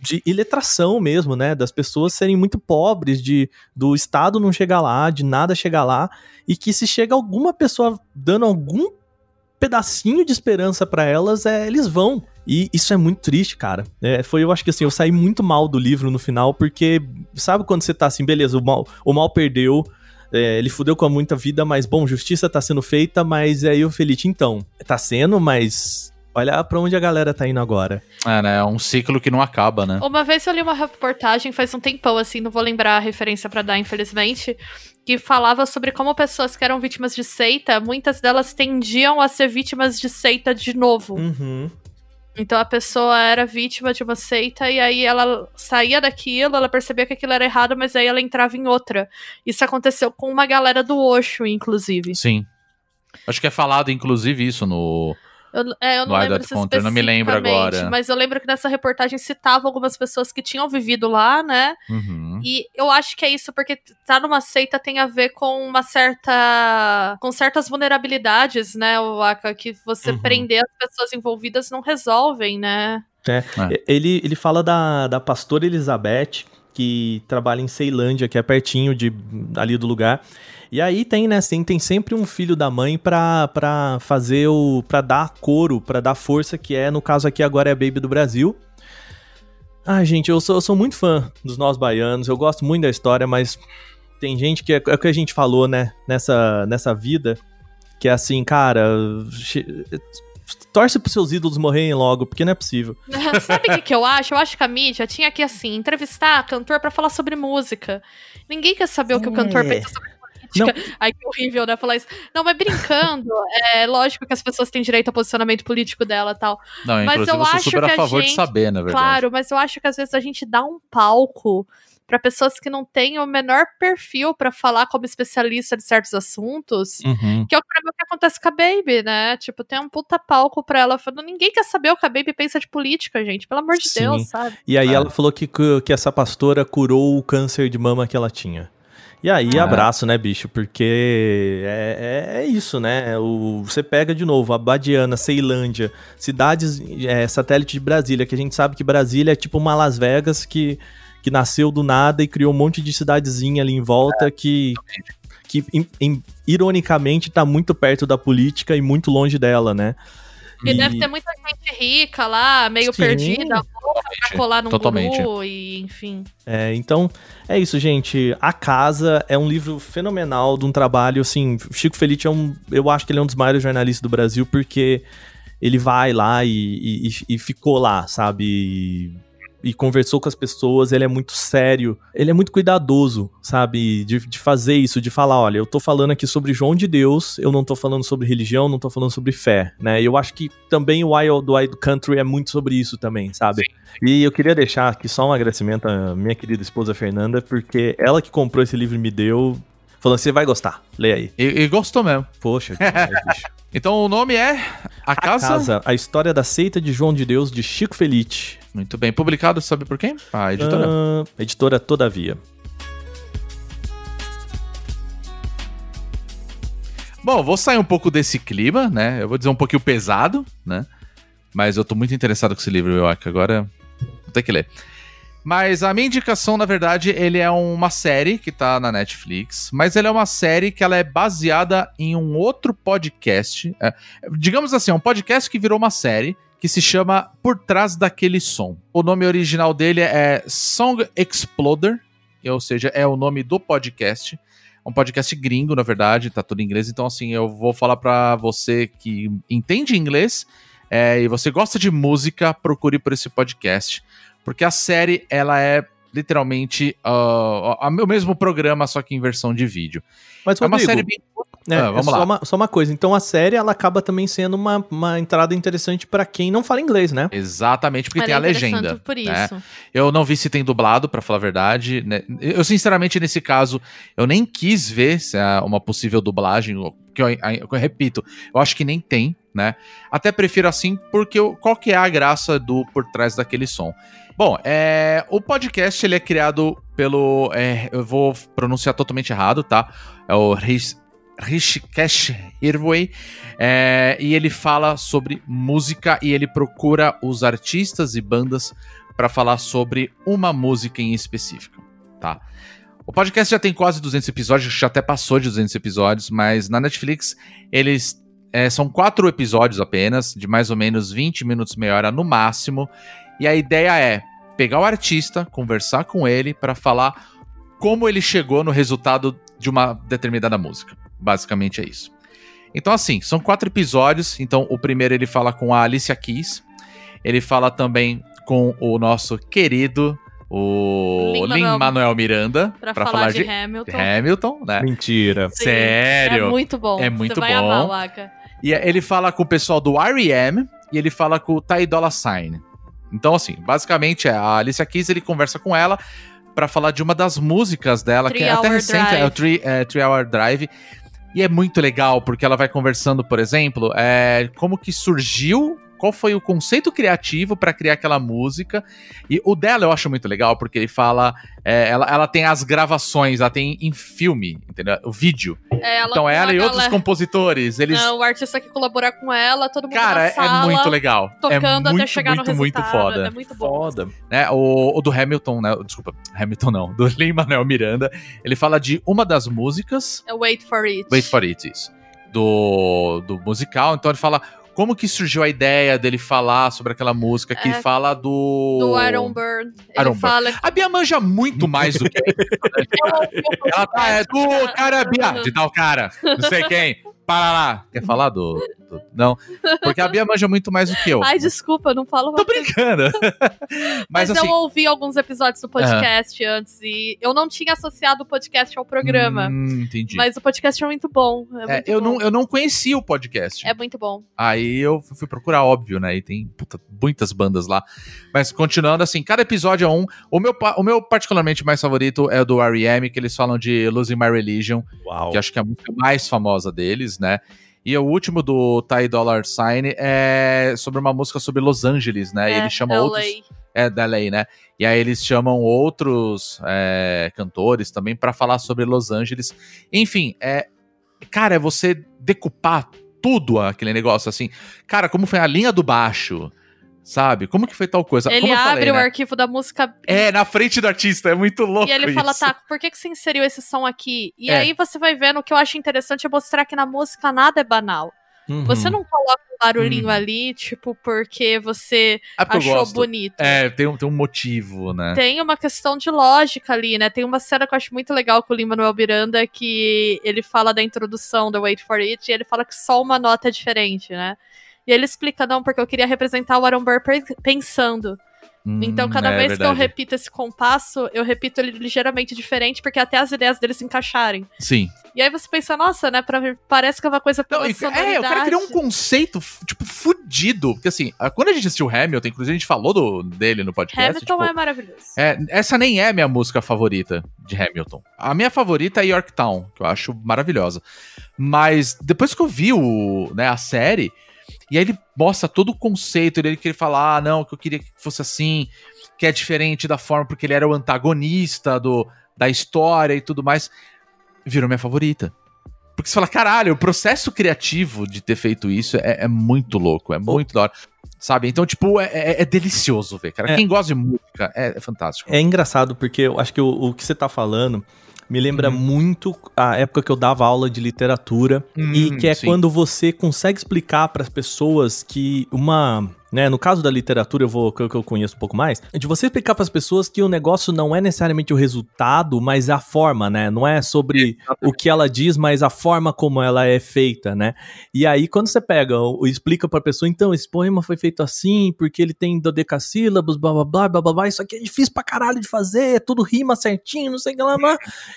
de iletração mesmo, né? Das pessoas serem muito pobres, de do Estado não chegar lá, de nada chegar lá, e que se chega alguma pessoa dando algum pedacinho de esperança para elas, é, eles vão. E isso é muito triste, cara. É, foi, eu acho que assim, eu saí muito mal do livro no final, porque sabe quando você tá assim, beleza, o mal, o mal perdeu, é, ele fudeu com muita vida, mas bom, justiça tá sendo feita, mas aí o Felite, então, tá sendo, mas olha pra onde a galera tá indo agora. É, né? É um ciclo que não acaba, né? Uma vez eu li uma reportagem, faz um tempão, assim, não vou lembrar a referência para dar, infelizmente, que falava sobre como pessoas que eram vítimas de seita, muitas delas tendiam a ser vítimas de seita de novo. Uhum. Então a pessoa era vítima de uma seita e aí ela saía daquilo, ela percebia que aquilo era errado, mas aí ela entrava em outra. Isso aconteceu com uma galera do Osho, inclusive. Sim. Acho que é falado, inclusive, isso no, Eu, é, eu não lembro se não me lembro agora. Mas eu lembro que nessa reportagem citava algumas pessoas que tinham vivido lá, né? Uhum. E eu acho que é isso, porque tá numa seita tem a ver com uma certa. com certas vulnerabilidades, né, o Aka, que você Uhum. prender as pessoas envolvidas não resolvem, né? É, Ele, ele fala da, da pastora Elizabeth, que trabalha em Ceilândia, que é pertinho de, ali do lugar. E aí tem, né, tem, tem sempre um filho da mãe pra, pra fazer o. pra dar coro, pra dar força, que é, no caso aqui agora é a Baby do Brasil. Ah, gente, eu sou, eu sou muito fã dos nós baianos, eu gosto muito da história, mas tem gente que é, é o que a gente falou, né, nessa, nessa vida, que é assim, cara, torce pros seus ídolos morrerem logo, porque não é possível. Sabe o que, que eu acho? Eu acho que a mídia tinha que, assim, entrevistar cantor pra falar sobre música. Ninguém quer saber o que o cantor É. pensa sobre política. Ai, que horrível, né? Falar isso. Não, mas brincando, é lógico que as pessoas têm direito ao posicionamento político dela e tal. Não, Mas inclusive eu eu, sou acho super que a a favor de gente- saber, na verdade. Claro, mas eu acho que às vezes a gente dá um palco pra pessoas que não têm o menor perfil pra falar como especialista de certos assuntos. Uhum. Que é o o que acontece com a Baby, né? Tipo, tem um puta palco pra ela falando. Ninguém quer saber o que a Baby pensa de política, gente. Pelo amor de Sim. Deus, sabe? E aí É. ela falou que, que, que essa pastora curou o câncer de mama que ela tinha. E aí, Ah. abraço, né, bicho? Porque é, é, é isso, né? O, você pega de novo a Badiana, Ceilândia, cidades é, satélite de Brasília, que a gente sabe que Brasília é tipo uma Las Vegas que, que nasceu do nada e criou um monte de cidadezinha ali em volta que, que im- im- ironicamente tá muito perto da política e muito longe dela, né? E E- deve ter muita gente rica lá, meio Sim. perdida, pra colar num Totalmente. guru e enfim. É, então, é isso, gente. A Casa é um livro fenomenal de um trabalho, assim, Chico Felice é um, eu acho que ele é um dos maiores jornalistas do Brasil, porque ele vai lá e, e- e- e ficou lá, sabe? E, conversou com as pessoas, ele é muito sério, ele é muito cuidadoso, sabe? De, de fazer isso, de falar, olha, eu tô falando aqui sobre João de Deus, eu não tô falando sobre religião, não tô falando sobre fé, né? E eu acho que também o Wild Wild Country é muito sobre isso também, sabe? E eu queria deixar aqui só um agradecimento à minha querida esposa Fernanda, porque ela que comprou esse livro e me deu, falando, você vai gostar, lê aí. E, e gostou mesmo. Poxa, que bicho. Então o nome é A A Casa. Casa, a história da seita de João de Deus, de Chico Felite. Muito bem. Publicado, sabe por quem? A editora. Ah, editora Todavia. Bom, vou sair um pouco desse clima, né? Eu vou dizer um pouquinho pesado, né? Mas eu tô muito interessado com esse livro, eu acho agora vou ter que ler. Mas a minha indicação, na verdade, ele é uma série que tá na Netflix, mas ele é uma série que ela é baseada em um outro podcast. é, digamos assim, é um podcast que virou uma série que se chama Por Trás daquele Som. O nome original dele é Song Exploder, ou seja, é o nome do podcast. É um podcast gringo, na verdade, tá tudo em inglês. Então, assim, eu vou falar pra você que entende inglês é, e você gosta de música, procure por esse podcast. Porque a série, ela é literalmente ah, a- o mesmo programa, só que em versão de vídeo. Mas, É uma série bem. É, Ah, é vamos só, lá. Uma, só uma coisa, então a série ela acaba também sendo uma, uma entrada interessante pra quem não fala inglês, né? Exatamente, porque Ela tem é a legenda. Por né? isso. Eu não vi se tem dublado, pra falar a verdade. né? Eu, sinceramente, nesse caso, eu nem quis ver se é uma possível dublagem. Que eu, eu repito, eu acho que nem tem, né? Até prefiro assim, porque eu- qual que é a graça do por trás daquele som? Bom, é, o podcast ele é criado pelo. é, eu vou pronunciar totalmente errado, tá? É o Rishikesh Hirway. é, e ele fala sobre música e ele procura os artistas e bandas para falar sobre uma música em específico, tá? O podcast já tem quase 200 episódios, já até passou de 200 episódios, mas na Netflix eles é, são quatro episódios apenas, de mais ou menos 20 minutos, meia hora no máximo. E a ideia é pegar o artista, conversar com ele para falar como ele chegou no resultado de uma determinada música. Basicamente é isso. Então, assim, são quatro episódios. Então, o primeiro ele fala com a Alicia Keys. Ele fala também com o nosso querido, o Lin-Manuel- Lin-Manuel Miranda. Pra, pra falar, de, de Hamilton. Hamilton, né? Mentira. Sim, Sério? É muito bom. É muito Você vai bom. amar. E ele fala com o pessoal do R.E.M. e ele fala com o Ty Dolla Sign. Então, assim, basicamente, a Alicia Keys, ele conversa com ela pra falar de uma das músicas dela, que é Three até recente, é o Drive. Three, é, Three Hour Drive. E é muito legal, porque ela vai conversando, por exemplo, é, como que surgiu, qual foi o conceito criativo pra criar aquela música. E o dela eu acho muito legal, porque ele fala. é, ela, ela tem as gravações, ela tem em filme, entendeu? O vídeo. É, ela então ela e outros galera- compositores, eles. É, o artista que colabora com ela, todo mundo Cara, na é sala, muito legal. tocando é muito, até chegar muito, no muito foda. É muito bom. Foda. né? O, o do Hamilton, né? Desculpa, Hamilton não. Do Lin-Manuel Miranda. Ele fala de uma das músicas. É Wait for It. Wait for it, isso. Do, do musical. Então ele fala como que surgiu a ideia dele falar sobre aquela música que É. fala do. Do Iron Burn. Ele Iron Burn. fala A Bia manja muito mais do que. Ela tá, é do cara, Bia, de tal cara, não sei quem. Para lá. Quer falar do, Não. Porque a Bia manja muito mais do que eu. Ai, desculpa, eu não falo Tô brincando. Mas, Mas, assim. eu ouvi alguns episódios do podcast antes e eu não tinha associado o podcast ao programa. Hum, entendi. Mas o podcast é muito bom. É, É, muito eu, bom. não, eu não conhecia o podcast. É muito bom. Aí eu fui procurar, óbvio, né? E tem puta, muitas bandas lá. Mas continuando, assim, cada episódio é um. O meu, o meu particularmente mais favorito é o do R.E.M., que eles falam de Losing My Religion, Uau. que acho que é a música mais famosa deles, né? E o último do Ty Dollar Sign é sobre uma música sobre Los Angeles, né? e É, eles chamam LA. outros. É, da lei, né? E aí eles chamam outros é, cantores também pra falar sobre Los Angeles. Enfim, é. Cara, é você decupar tudo aquele negócio assim. Cara, como foi a linha do baixo? Sabe? Como que foi tal coisa? Ele abre falei, o né? arquivo da música É, na frente do artista, é muito louco. e ele fala, isso. tá, por que, que você inseriu esse som aqui? E É. aí você vai vendo o que eu acho interessante é mostrar que na música nada é banal. Uhum. Você não coloca um barulhinho Hum. ali, tipo, porque você É porque achou bonito. É, tem um, tem um motivo, né? Tem uma questão de lógica ali, né? Tem uma cena que eu acho muito legal com o Lin-Manuel Miranda, que ele fala da introdução do Wait For It, e ele fala que só uma nota é diferente, né? E ele explica, não, porque eu queria representar o Aaron Burr pe- pensando. Hum, Então, cada é vez que eu verdade. repito esse compasso, eu repito ele ligeiramente diferente, porque até as ideias dele se encaixarem. Sim. E aí você pensa, nossa, né? Pra, parece que é uma coisa pela Não, e- é, o cara sonoridade. criou um conceito, tipo, fudido. Porque assim, quando a gente assistiu Hamilton, inclusive a gente falou do, dele no podcast. Hamilton tipo, é maravilhoso. É, essa nem é a minha música favorita de Hamilton. A minha favorita é Yorktown, que eu acho maravilhosa. Mas depois que eu vi o, né, a série, e aí ele mostra todo o conceito dele, que ele fala, ah, não, que eu queria que fosse assim, que é diferente da forma, porque ele era o antagonista do, da história e tudo mais, virou minha favorita. Porque você fala, caralho, o processo criativo de ter feito isso é, é muito louco, é muito da hora. Sabe? Então, tipo, é, é- é delicioso ver, cara. É. Quem gosta de música é, é fantástico. É engraçado porque eu acho que o, o que você tá falando me lembra Uhum. muito a época que eu dava aula de literatura e Hum, que é sim. quando você consegue explicar para as pessoas que uma, né, no caso da literatura eu vou que eu, conheço um pouco mais, é de você explicar para as pessoas que o negócio não é necessariamente o resultado, mas a forma, né? Não é sobre o que ela diz, mas a forma como ela é feita, né? E aí quando você pega explica para a pessoa, então esse poema foi feito assim, porque ele tem dodecassílabos, blá blá blá blá blá, blá isso aqui é difícil pra caralho de fazer, tudo rima certinho, não sei o que lá, lá.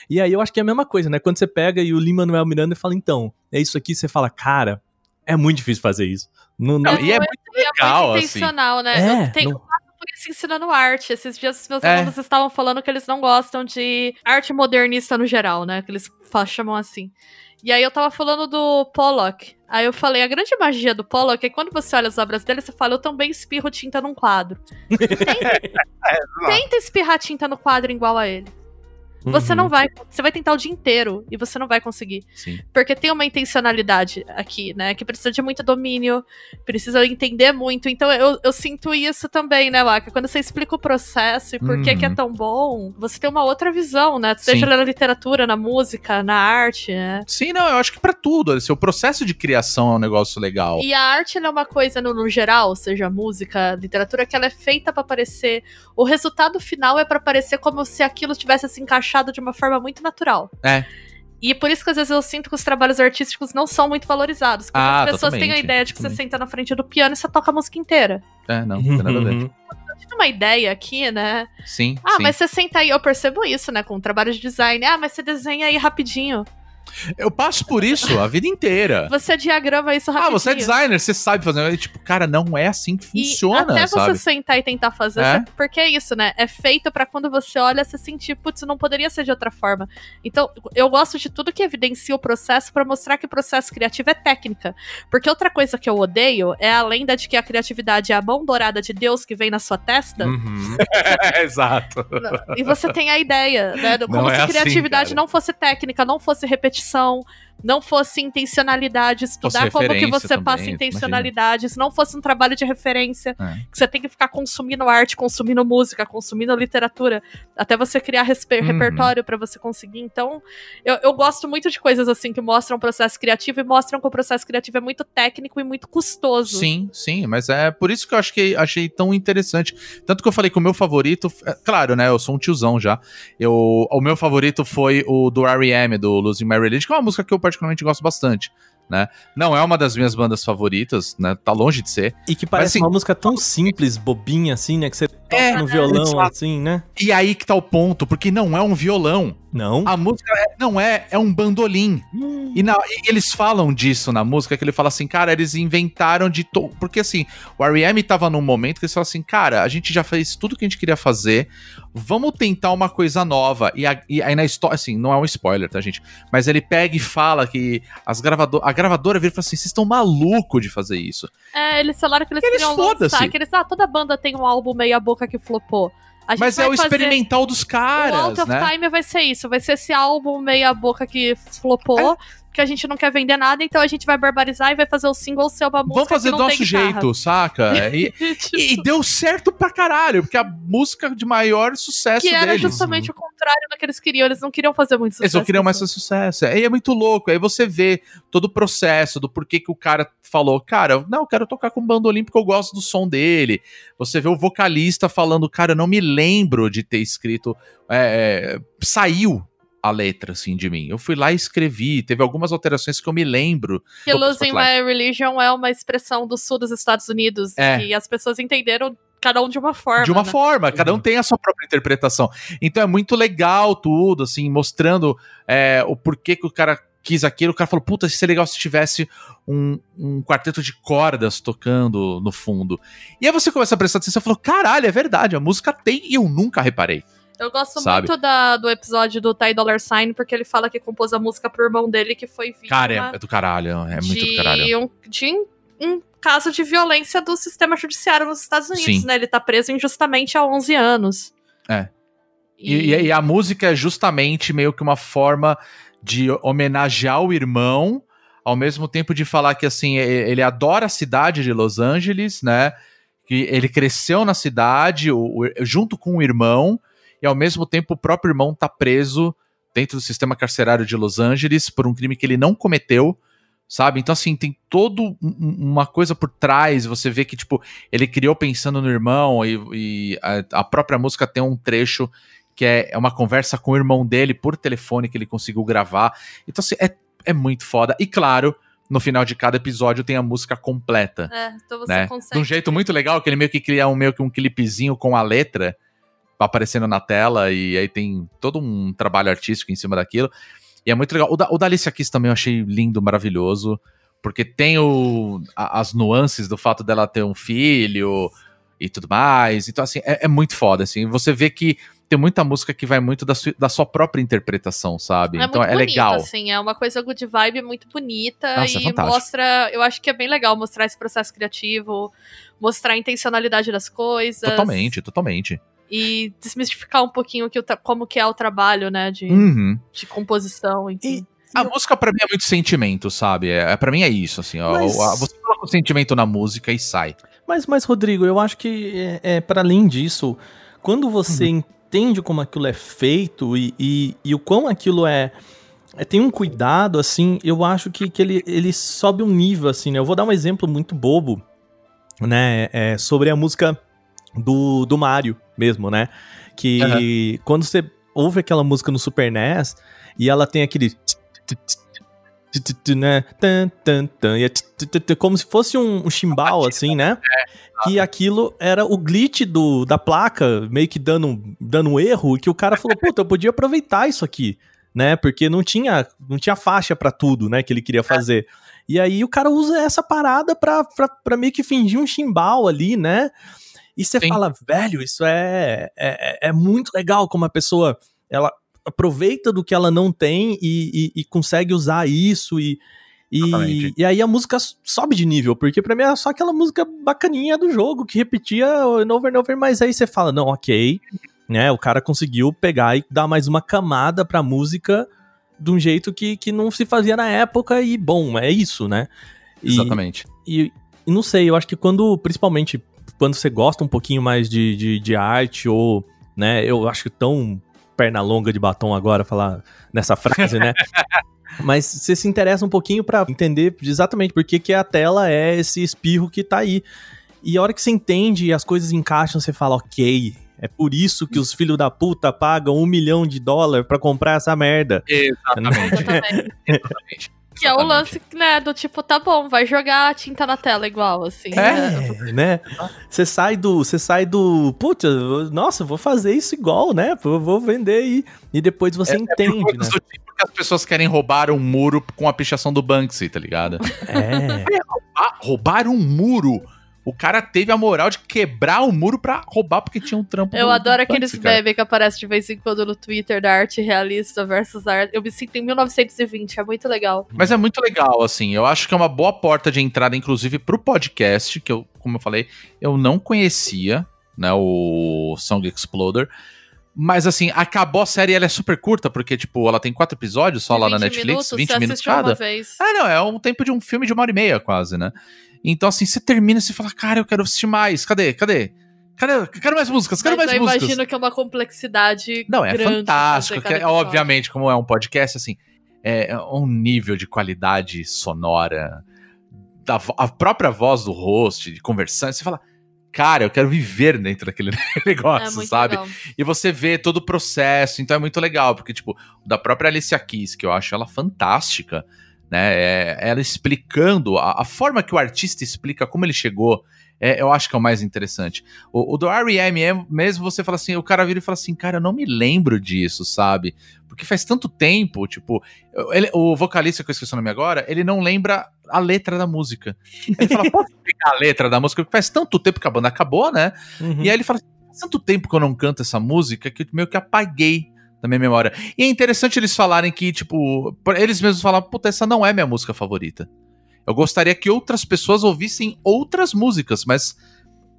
E aí eu acho que é a mesma coisa, né? Quando você pega e o Lin-Manuel Miranda fala, então, é isso aqui, você fala, cara, é muito difícil fazer isso. Não, não- Não, e é muito legal, muito assim. intencional, né? É, eu tenho por isso ensinando arte. Esses dias os meus É. alunos estavam falando que eles não gostam de arte modernista no geral, né? Que eles chamam assim. E aí eu tava falando do Pollock. Aí eu falei, a grande magia do Pollock é que quando você olha as obras dele, você fala, eu também espirro tinta num quadro. Tenta, tenta espirrar tinta no quadro igual a ele. Você Uhum. não vai. Você vai tentar o dia inteiro e você não vai conseguir. Sim. Porque tem uma intencionalidade aqui, né? Que precisa de muito domínio, precisa entender muito. Então eu, eu sinto isso também, né, Waka? Quando você explica o processo e por que, que é Uhum. tão bom, você tem uma outra visão, né? Seja Sim. na literatura, na música, na arte, né? Sim, não, eu acho que pra tudo. Assim, o processo de criação é um negócio legal. E a arte ela é uma coisa, no, no geral, seja música, literatura, que ela é feita pra parecer. O resultado final é pra parecer como se aquilo tivesse se encaixado de uma forma muito natural. É. E por isso que às vezes eu sinto que os trabalhos artísticos não são muito valorizados. Porque Ah, as pessoas têm a ideia de que você totalmente. senta na frente do piano e você toca a música inteira. É, não, não tem nada a ver. Uhum. Eu tive uma ideia aqui, né? Sim, Ah, sim. mas você senta aí, eu percebo isso, né? Com o trabalho de design. Ah, mas você desenha aí rapidinho. Eu passo por isso a vida inteira. Você diagrama isso Ah, rapidinho. você é designer, você sabe fazer. E, Tipo, cara, não é assim que E funciona, até sabe? você sentar e tentar fazer, É. porque é isso, né? É feito pra quando você olha, você sentir, putz, não poderia ser de outra forma. Então, eu gosto de tudo que evidencia o processo pra mostrar que o processo criativo é técnica. Porque outra coisa que eu odeio é a lenda de que a criatividade é a mão dourada de Deus que vem na sua testa. Uhum. É, exato. E você tem a ideia, né? Como Não é se assim, criatividade cara. não fosse técnica, não fosse repetição, não fosse intencionalidade, estudar como que você passa também, intencionalidade, se não fosse um trabalho de referência, É. que você tem que ficar consumindo arte, consumindo música, consumindo literatura, até você criar Uhum. repertório pra você conseguir. Então, eu, eu gosto muito de coisas assim que mostram o processo criativo e mostram que o processo criativo é muito técnico e muito custoso. Sim, sim, mas é por isso que eu acho que achei tão interessante. Tanto que eu falei que o meu favorito, é, claro, né? Eu sou um tiozão já. Eu, o meu favorito foi o do R.E.M., do Losing My Religion, que é uma música que eu particularmente gosto bastante. Né? Não é uma das minhas bandas favoritas, né? Tá longe de ser. E que parece assim- uma música tão simples, bobinha, assim, né? Que você toca É, no violão, assim, né? E aí que tá o ponto, porque não é um violão. Não. A música é- não é, é um bandolim. Hum. E, na- e eles falam disso na música, que ele fala assim, cara, eles inventaram de. To... Porque assim, o R.E.M. tava num momento que eles falam assim, cara, a gente já fez tudo que a gente queria fazer, vamos tentar uma coisa nova. E, a- e aí na história, assim, não é um spoiler, tá, gente? Mas ele pega e fala que as gravador... a gravadora vira e fala assim: vocês estão malucos de fazer isso. É, eles falaram que eles, Eles queriam lançar, que eles, ah, toda banda tem um álbum meia boca que flopou. Mas é o experimental dos O caras, Out of né? Time vai ser isso, vai ser esse álbum meia boca que flopou, que a gente não quer vender nada, então a gente vai barbarizar e vai fazer o single ser uma música Vamos fazer do nosso jeito, saca? E, Tipo, e- deu certo pra caralho, porque a música de maior sucesso que era deles. justamente o contrário do que eles queriam, eles não queriam fazer muito Eles sucesso. não queriam mais fazer sucesso. Aí é muito louco. Aí você vê todo o processo do porquê que o cara falou, cara, não, eu quero tocar com bandolim porque eu gosto do som dele. Você vê o vocalista falando, cara, eu não me lembro de ter escrito. é, é, saiu a letra, assim, de mim. Eu fui lá e escrevi. Teve algumas alterações que eu me lembro. Que Losing. My Religion é uma expressão do sul dos Estados Unidos, É. e as pessoas entenderam cada um de uma forma. de uma né? forma, cada um tem a sua própria interpretação. Então é muito legal tudo, assim, mostrando é, o porquê que o cara quis aquilo. O cara falou, puta, seria legal se tivesse um, um quarteto de cordas tocando no fundo. E aí você começa a prestar atenção e falou, caralho, é verdade, a música tem e eu nunca reparei. Eu gosto Sabe? muito da- do episódio do Ty Dollar Sign, porque ele fala que compôs a música pro irmão dele, que foi vítima Cara, é, é do caralho, é muito de, do caralho. Um, de um- caso de violência do sistema judiciário nos Estados Unidos, Sim. né? Ele tá preso injustamente há 11 anos. É. E, e- e a música é justamente meio que uma forma de homenagear o irmão, ao mesmo tempo de falar que assim, ele adora a cidade de Los Angeles, né? Que ele cresceu na cidade o- o- junto com o irmão, e ao mesmo tempo o próprio irmão tá preso dentro do sistema carcerário de Los Angeles por um crime que ele não cometeu. Sabe? Então, assim, tem toda uma coisa por trás. Você vê que, tipo, ele criou pensando no irmão, e, e a, a própria música tem um trecho que é, é uma conversa com o irmão dele por telefone que ele conseguiu gravar. Então, assim, é, é muito foda. E claro, no final de cada episódio tem a música completa. É, então você Né? consegue. De um jeito muito legal, que ele meio que cria um, meio que um clipezinho com a letra aparecendo na tela, e aí tem todo um trabalho artístico em cima daquilo. E é muito legal. O da, o da Alicia Keys também eu achei lindo, maravilhoso, porque tem o, a- as nuances do fato dela ter um filho e tudo mais. Então, assim, é, é muito foda, assim. Você vê que tem muita música que vai muito da, sua- da sua própria interpretação, sabe? É então é bonito, legal. assim, é uma coisa good vibe muito bonita Nossa, é e fantástico. mostra, eu acho que é bem legal mostrar esse processo criativo, mostrar a intencionalidade das coisas. Totalmente, totalmente. E desmistificar um pouquinho que como que é o trabalho, né, de, Uhum. de composição, enfim. A música pra mim é muito sentimento, sabe? É, para mim é isso, assim. ó, Mas- a- você coloca o sentimento na música e sai. Mas, mas Rodrigo, eu acho que é, é para além disso, quando você Uhum. entende como aquilo é feito e, e, e o quão aquilo é, é- tem um cuidado, assim, eu acho que, que ele, ele sobe um nível, assim, né? Eu vou dar um exemplo muito bobo, né? É, sobre a música do, do Mario mesmo, né? Que quando você ouve aquela música no Super NES e ela tem aquele né? E é como se fosse um, um chimbal, assim, né? Que aquilo era o glitch do, da placa, meio que dando, dando um erro, e que o cara falou, puta, eu podia aproveitar isso aqui, né? Porque não tinha, não tinha faixa pra tudo, né, que ele queria fazer. E aí o cara usa essa parada pra, pra, pra meio que fingir um chimbal ali, né? E você Sim. fala, velho, isso é, é, é muito legal como a pessoa, ela aproveita do que ela não tem e, e- e consegue usar isso e, e, e aí a música sobe de nível, porque pra mim era só aquela música bacaninha do jogo, que repetia over and over, mas aí você fala, não, ok, né, o cara conseguiu pegar e dar mais uma camada pra música de um jeito que, que não se fazia na época e, bom, é isso, né. E- Exatamente. e, e não sei, eu acho que quando, principalmente, quando você gosta um pouquinho mais de, de, de arte, ou, né, eu acho que tão perna longa de batom agora falar nessa frase, né? Mas você se interessa um pouquinho pra entender exatamente por que, que a tela é esse espirro que tá aí. E a hora que você entende e as coisas encaixam, você fala, ok, é por isso que os filhos da puta pagam um milhão de dólar pra comprar essa merda. Exatamente. Exatamente. Que é o lance, né, do tipo, tá bom, vai jogar a tinta na tela igual, assim. né? É, né? Você sai do. Você sai do. Putz, nossa, eu vou fazer isso igual, né? Eu vou vender e, e depois você entende, Coisas né? do tipo que as pessoas querem roubar um muro com a pichação do Banksy, tá ligado? É. Ah, roubar um muro. O cara teve a moral de quebrar o muro pra roubar porque tinha um trampo Eu do- adoro do aqueles memes que aparecem de vez em quando no Twitter da arte realista versus arte. Eu me sinto em 1920, é muito legal. Mas é muito legal, assim. Eu acho que é uma boa porta de entrada, inclusive, pro podcast, que eu, como eu falei, eu não conhecia, né, o Song Exploder. Mas, assim, acabou a série, ela é super curta, porque, tipo, ela tem quatro episódios só lá na 20 Netflix, minutos, 20 você minutos cada. Ah, não, é um tempo de um filme de uma hora e meia, quase, né? Então, assim, você termina e você fala, cara, eu quero assistir mais. Cadê? Cadê? Cadê? Quero mais músicas, quero Mas mais eu músicas. imagino que é uma complexidade Não, é fantástico. Que, episódio. obviamente, como é um podcast, assim, é um nível de qualidade sonora, da a própria voz do host, de conversando, você fala, cara, eu quero viver dentro daquele É negócio, muito sabe? legal. E você vê todo o processo, então é muito legal, porque, tipo, da própria Alicia Keys, que eu acho ela fantástica, né? É, ela explicando a, a forma que o artista explica como ele chegou. é, eu acho que é o mais interessante. O, o do R.E.M. é mesmo você fala assim, o cara vira e fala assim, cara, eu não me lembro disso, sabe? Porque faz tanto tempo, tipo, ele- o vocalista que eu esqueci o nome agora, ele não lembra a letra da música. Ele fala, posso explicar a letra da música? Porque faz tanto tempo que a banda acabou, né? Uhum. E aí ele fala assim, faz tanto tempo que eu não canto essa música que eu meio que apaguei da minha memória. E é interessante eles falarem que, tipo, eles mesmos falam, puta, essa não é minha música favorita. Eu gostaria que outras pessoas ouvissem outras músicas, mas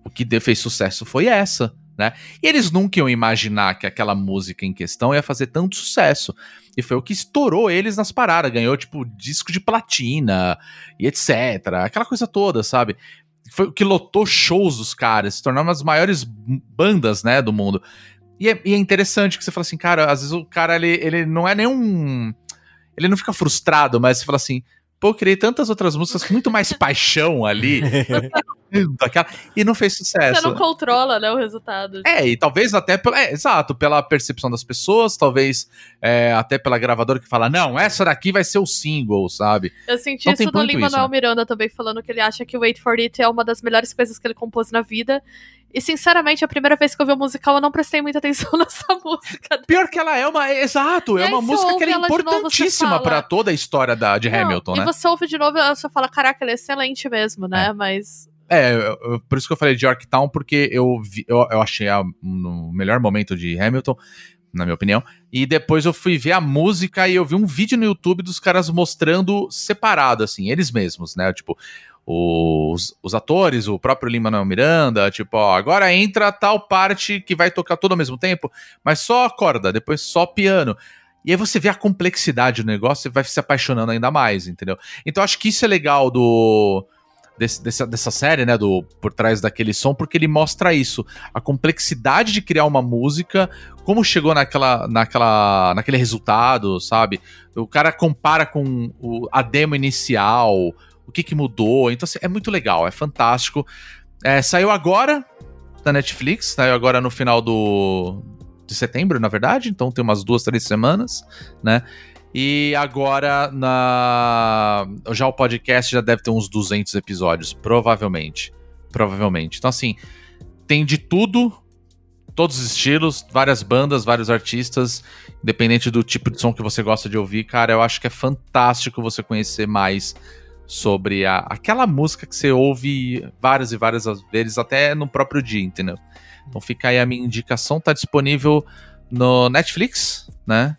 o que fez sucesso foi essa, né? E eles nunca iam imaginar que aquela música em questão ia fazer tanto sucesso. E foi o que estourou eles nas paradas, ganhou, tipo, disco de platina e etc. Aquela coisa toda, sabe? Foi o que lotou shows dos caras, se tornaram das maiores bandas, né, do mundo. E é, e é interessante que você fala assim, cara, às vezes o cara, ele, ele não é nenhum. Ele não fica frustrado, mas você fala assim, pô, eu criei tantas outras músicas com muito mais paixão ali, daquela, e não fez sucesso. Você não controla, né, o resultado. É, e talvez até pela. É, exato, pela percepção das pessoas, talvez é, até pela gravadora que fala, não, essa daqui vai ser o single, sabe? Eu senti Então tem isso do muito Lin-Manuel isso, né? Miranda também, falando que ele acha que Wait For It é uma das melhores coisas que ele compôs na vida. E, sinceramente, a primeira vez que eu vi o musical, eu não prestei muita atenção nessa música. Pior que ela é uma. é, Exato, E é uma música que ela é ela importantíssima pra toda a história da, de Não, Hamilton, e né? você ouve de novo e você fala, caraca, ele é excelente mesmo, né? Mas É, eu- eu- por isso que eu falei de Yorktown, porque eu, vi- eu, eu achei a, no melhor momento de Hamilton, na minha opinião. E depois eu fui ver a música e eu vi um vídeo no YouTube dos caras mostrando separado, assim, eles mesmos, né? Tipo, os, os atores, o próprio Lima Miranda, tipo, ó, agora entra tal parte que vai tocar tudo ao mesmo tempo, mas só corda, depois só piano. E aí você vê a complexidade do negócio e vai se apaixonando ainda mais, entendeu? Então acho que isso é legal do desse, dessa, dessa série, né, do por trás daquele som, porque ele mostra isso, a complexidade de criar uma música, como chegou naquela, naquela, naquele resultado, sabe? O cara compara com o, a demo inicial, o que que mudou, então assim, é muito legal, é fantástico. É, saiu agora na Netflix, saiu agora no final do, de setembro, na verdade, então tem umas duas, três semanas, né? E agora na já o podcast já deve ter uns 200 episódios, provavelmente. Provavelmente. Então assim, tem de tudo, todos os estilos, várias bandas, vários artistas, independente do tipo de som que você gosta de ouvir, cara, eu acho que é fantástico você conhecer mais sobre a, aquela música que você ouve várias e várias vezes, até no próprio dia, entendeu? Então fica aí a minha indicação, tá disponível no Netflix, né?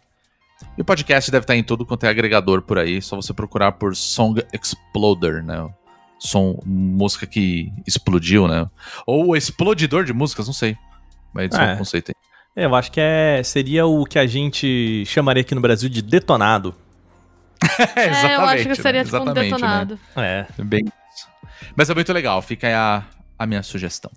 E o podcast deve estar em tudo quanto é agregador por aí, só você procurar por Song Exploder, né? Som, música que explodiu, né? Ou explodidor de músicas, não sei. Mas é É. um conceito aí. Eu acho que é, seria o que a gente chamaria aqui no Brasil de detonado. É, É, eu acho que né? seria tipo um né? detonado. É. Bem isso. Mas é muito legal, fica aí a, a minha sugestão.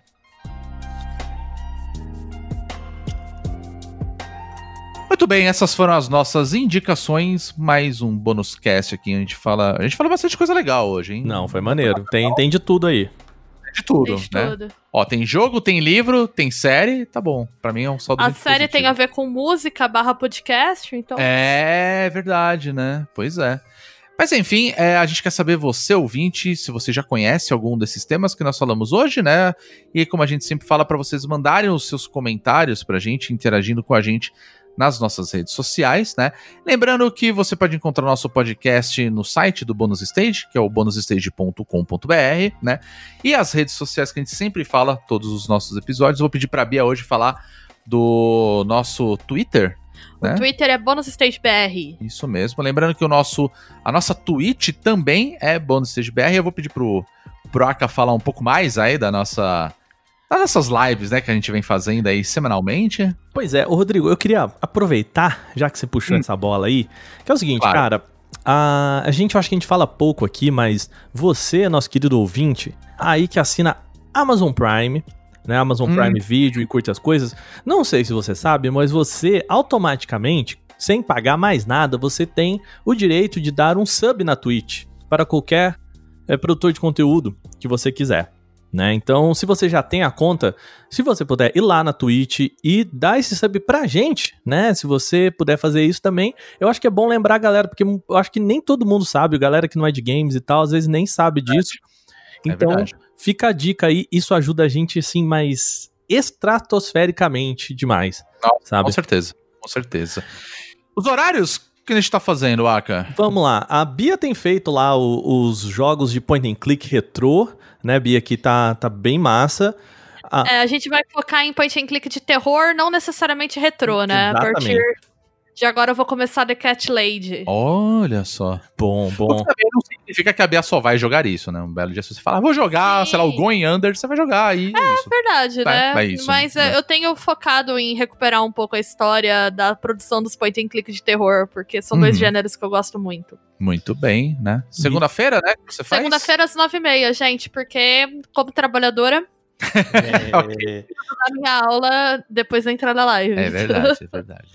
Muito bem, essas foram as nossas indicações. Mais um bônus cast aqui. A gente fala. A gente fala bastante coisa legal hoje, hein? Não, foi maneiro. Tem, tem de tudo aí. De tudo, Fez né? tudo. Ó, tem jogo, tem livro, tem série, tá bom. Pra mim é um saldo A série tem a positivo. ver com música barra podcast, então. É verdade, né? Pois é. Mas enfim, é, a gente quer saber, você ouvinte, se você já conhece algum desses temas que nós falamos hoje, né? E como a gente sempre fala, para vocês mandarem os seus comentários pra gente, interagindo com a gente nas nossas redes sociais, né? Lembrando que você pode encontrar nosso podcast no site do Bônus Stage, que é o bonusstage.com.br, né? E as redes sociais que a gente sempre fala, todos os nossos episódios. Vou pedir pra Bia hoje falar do nosso Twitter, O né? Twitter é Bonus Stage BR. Isso mesmo. Lembrando que o nosso, a nossa Twitch também é Bônus Stage BR. Eu vou pedir pro, pro Aka falar um pouco mais aí da nossa. Das nossas lives, né, que a gente vem fazendo aí semanalmente. Pois é, ô Rodrigo, eu queria aproveitar, já que você puxou Hum. essa bola aí, que é o seguinte, Claro. cara. A, a gente, eu acho que a gente fala pouco aqui, mas você, nosso querido ouvinte, aí que assina Amazon Prime, né? Amazon Hum. Prime Video e curte as coisas. Não sei se você sabe, mas você automaticamente, sem pagar mais nada, você tem o direito de dar um sub na Twitch para qualquer é, produtor de conteúdo que você quiser. Né? Então, se você já tem a conta, se você puder ir lá na Twitch e dar esse sub pra gente, né? Se você puder fazer isso também, eu acho que é bom lembrar, galera, porque eu acho que nem todo mundo sabe, galera que não é de games e tal, às vezes nem sabe disso. É Então, verdade. fica a dica aí, isso ajuda a gente, assim, mais estratosfericamente demais, Não, sabe? Com certeza, com certeza. Os horários que a gente tá fazendo, Aka? Vamos lá, a Bia tem feito lá o- os jogos de point and click retrô, né, Bia, que tá, tá bem massa. Ah, É, a gente vai focar em point and click de terror, não necessariamente retrô, né? A Exatamente. partir de agora eu vou começar The Cat Lady. Olha só. bom, bom. que também não significa que a Bia só vai jogar isso, né? Um belo dia, se você falar, ah, vou jogar, Sim. sei lá, o Going Under, você vai jogar aí. É isso. Verdade, Tá, né? é isso, Mas né? é, eu tenho focado em recuperar um pouco a história da produção dos point and click de terror, porque são dois Uhum. gêneros que eu gosto muito. Muito bem, né? Segunda-feira, né? Você faz? Segunda-feira às nove e meia, gente, porque como trabalhadora, É, a minha aula depois da entrada da live. É verdade, é verdade.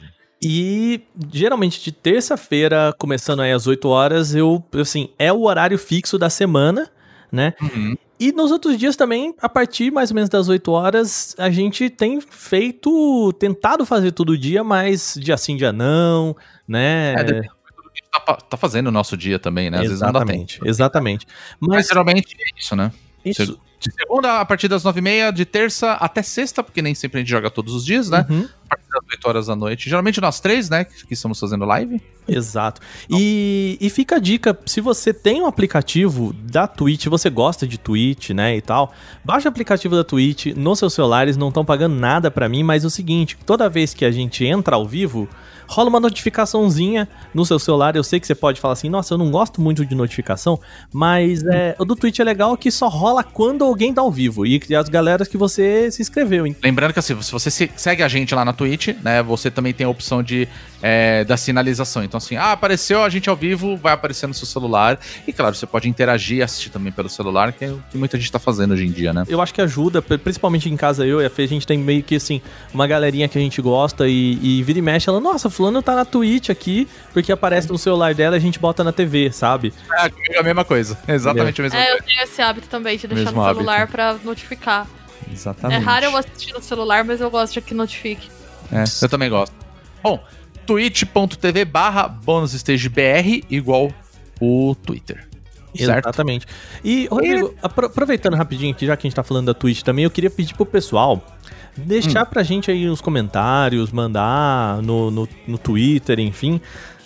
E geralmente de terça-feira, começando aí às 8 horas, eu, assim, é o horário fixo da semana, né? Uhum. E nos outros dias também, a partir mais ou menos das 8 horas, a gente tem feito, tentado fazer todo dia, mas dia sim, dia não, né? É, depende do que a gente tá, tá fazendo no nosso dia também, né? Às vezes não dá tempo. exatamente, exatamente. Mas Mas geralmente é isso, né? isso, De segunda a partir das nove e meia, de terça até sexta, porque nem sempre a gente joga todos os dias, né? Uhum. A das 8 horas da noite. Geralmente nós três, né? Que estamos fazendo live. Exato. E, e fica a dica, se você tem um aplicativo da Twitch, você gosta de Twitch, né, e tal, baixa o aplicativo da Twitch nos seus celulares, não estão pagando nada pra mim, mas é o seguinte, toda vez que a gente entra ao vivo, rola uma notificaçãozinha no seu celular. Eu sei que você pode falar assim, nossa, eu não gosto muito de notificação, mas é, o do Twitch é legal que só rola quando alguém tá ao vivo e as galeras que você se inscreveu, hein? Lembrando que assim, se você se- segue a gente lá na Twitch, né, você também tem a opção de é, da sinalização. Então assim, ah, apareceu a gente ao vivo, vai aparecer no seu celular. E claro, você pode interagir e assistir também pelo celular, que é o que muita gente tá fazendo hoje em dia, né? Eu acho que ajuda, pri- principalmente em casa, eu e a Fê, a gente tem meio que assim, uma galerinha que a gente gosta e, e vira e mexe, ela, nossa, fulano tá na Twitch aqui, porque aparece no celular dela e a gente bota na TV, sabe? É, é a mesma coisa. Exatamente a mesma É, eu coisa. tenho esse hábito também de deixar Mesmo no celular hábito. pra notificar. Exatamente. É raro eu assistir no celular, mas eu gosto de que notifique. É, eu também gosto. Bom, twitch.tv barra bonusstagebr igual o Twitter. Certo? Exatamente. E, Rodrigo, apro- aproveitando rapidinho aqui, já que a gente tá falando da Twitch também, eu queria pedir pro pessoal deixar pra gente aí nos comentários, mandar no, no, no Twitter, enfim.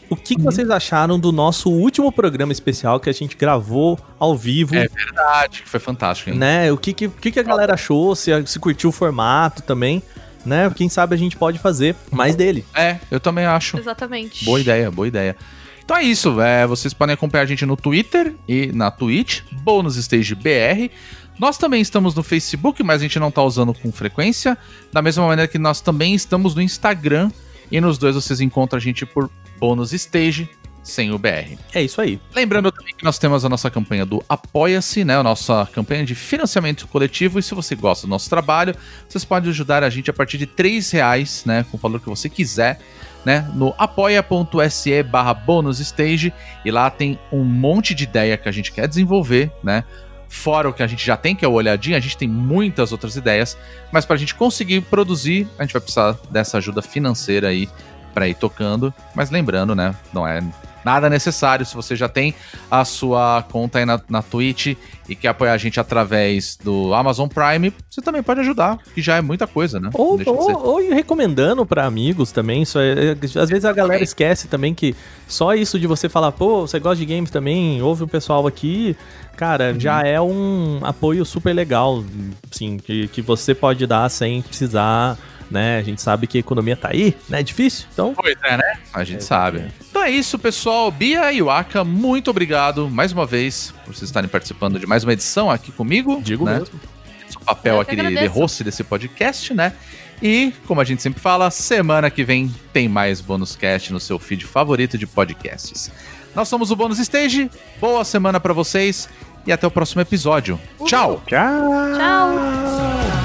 O que, que vocês acharam do nosso último programa especial que a gente gravou ao vivo? É verdade, que foi fantástico, hein? né? O que, que, que a galera achou, se, se curtiu o formato também, né? Quem sabe a gente pode fazer mais dele. É, eu também acho. Exatamente. Boa ideia, boa ideia. Então é isso, é, vocês podem acompanhar a gente no Twitter e na Twitch, Bônus Stage BR. Nós também estamos no Facebook, mas a gente não tá usando com frequência. Da mesma maneira que nós também estamos no Instagram. E nos dois vocês encontram a gente por Bônus Stage, sem o BR. É isso aí. Lembrando também que nós temos a nossa campanha do Apoia-se, né? A nossa campanha de financiamento coletivo. E se você gosta do nosso trabalho, vocês podem ajudar a gente a partir de R$ reais, né? Com o valor que você quiser, né? No apoia.se barra. E lá tem um monte de ideia que a gente quer desenvolver, né? Fora o que a gente já tem, que é o olhadinho, a gente tem muitas outras ideias, mas para a gente conseguir produzir, a gente vai precisar dessa ajuda financeira aí para ir tocando. Mas lembrando, né? Não é nada necessário. Se você já tem a sua conta aí na, na Twitch e quer apoiar a gente através do Amazon Prime, você também pode ajudar, que já é muita coisa, né? Ou, ou, ou recomendando pra amigos também. Isso é- é- às vezes a galera esquece também que só isso de você falar, pô, você gosta de games também, ouve o pessoal aqui, cara, já é um apoio super legal, sim, que, que você pode dar sem precisar, né? A gente sabe que a economia tá aí, né? É difícil, então. Pois é, né? A gente sabe. Então é isso, pessoal. Bia e Waka, muito obrigado mais uma vez por vocês estarem participando de mais uma edição aqui comigo. Digo né? mesmo. Esse papel Eu que aqui de, de host desse podcast, né? E, como a gente sempre fala, semana que vem tem mais bônus cast no seu feed favorito de podcasts. Nós somos o Bônus Stage. Boa semana pra vocês e até o próximo episódio. Tchau! Tchau! Tchau!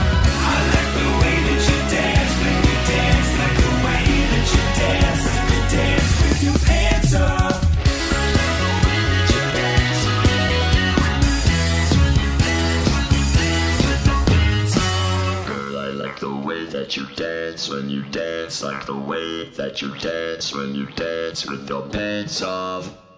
That you dance when you dance, like the way that you dance when you dance with your pants off.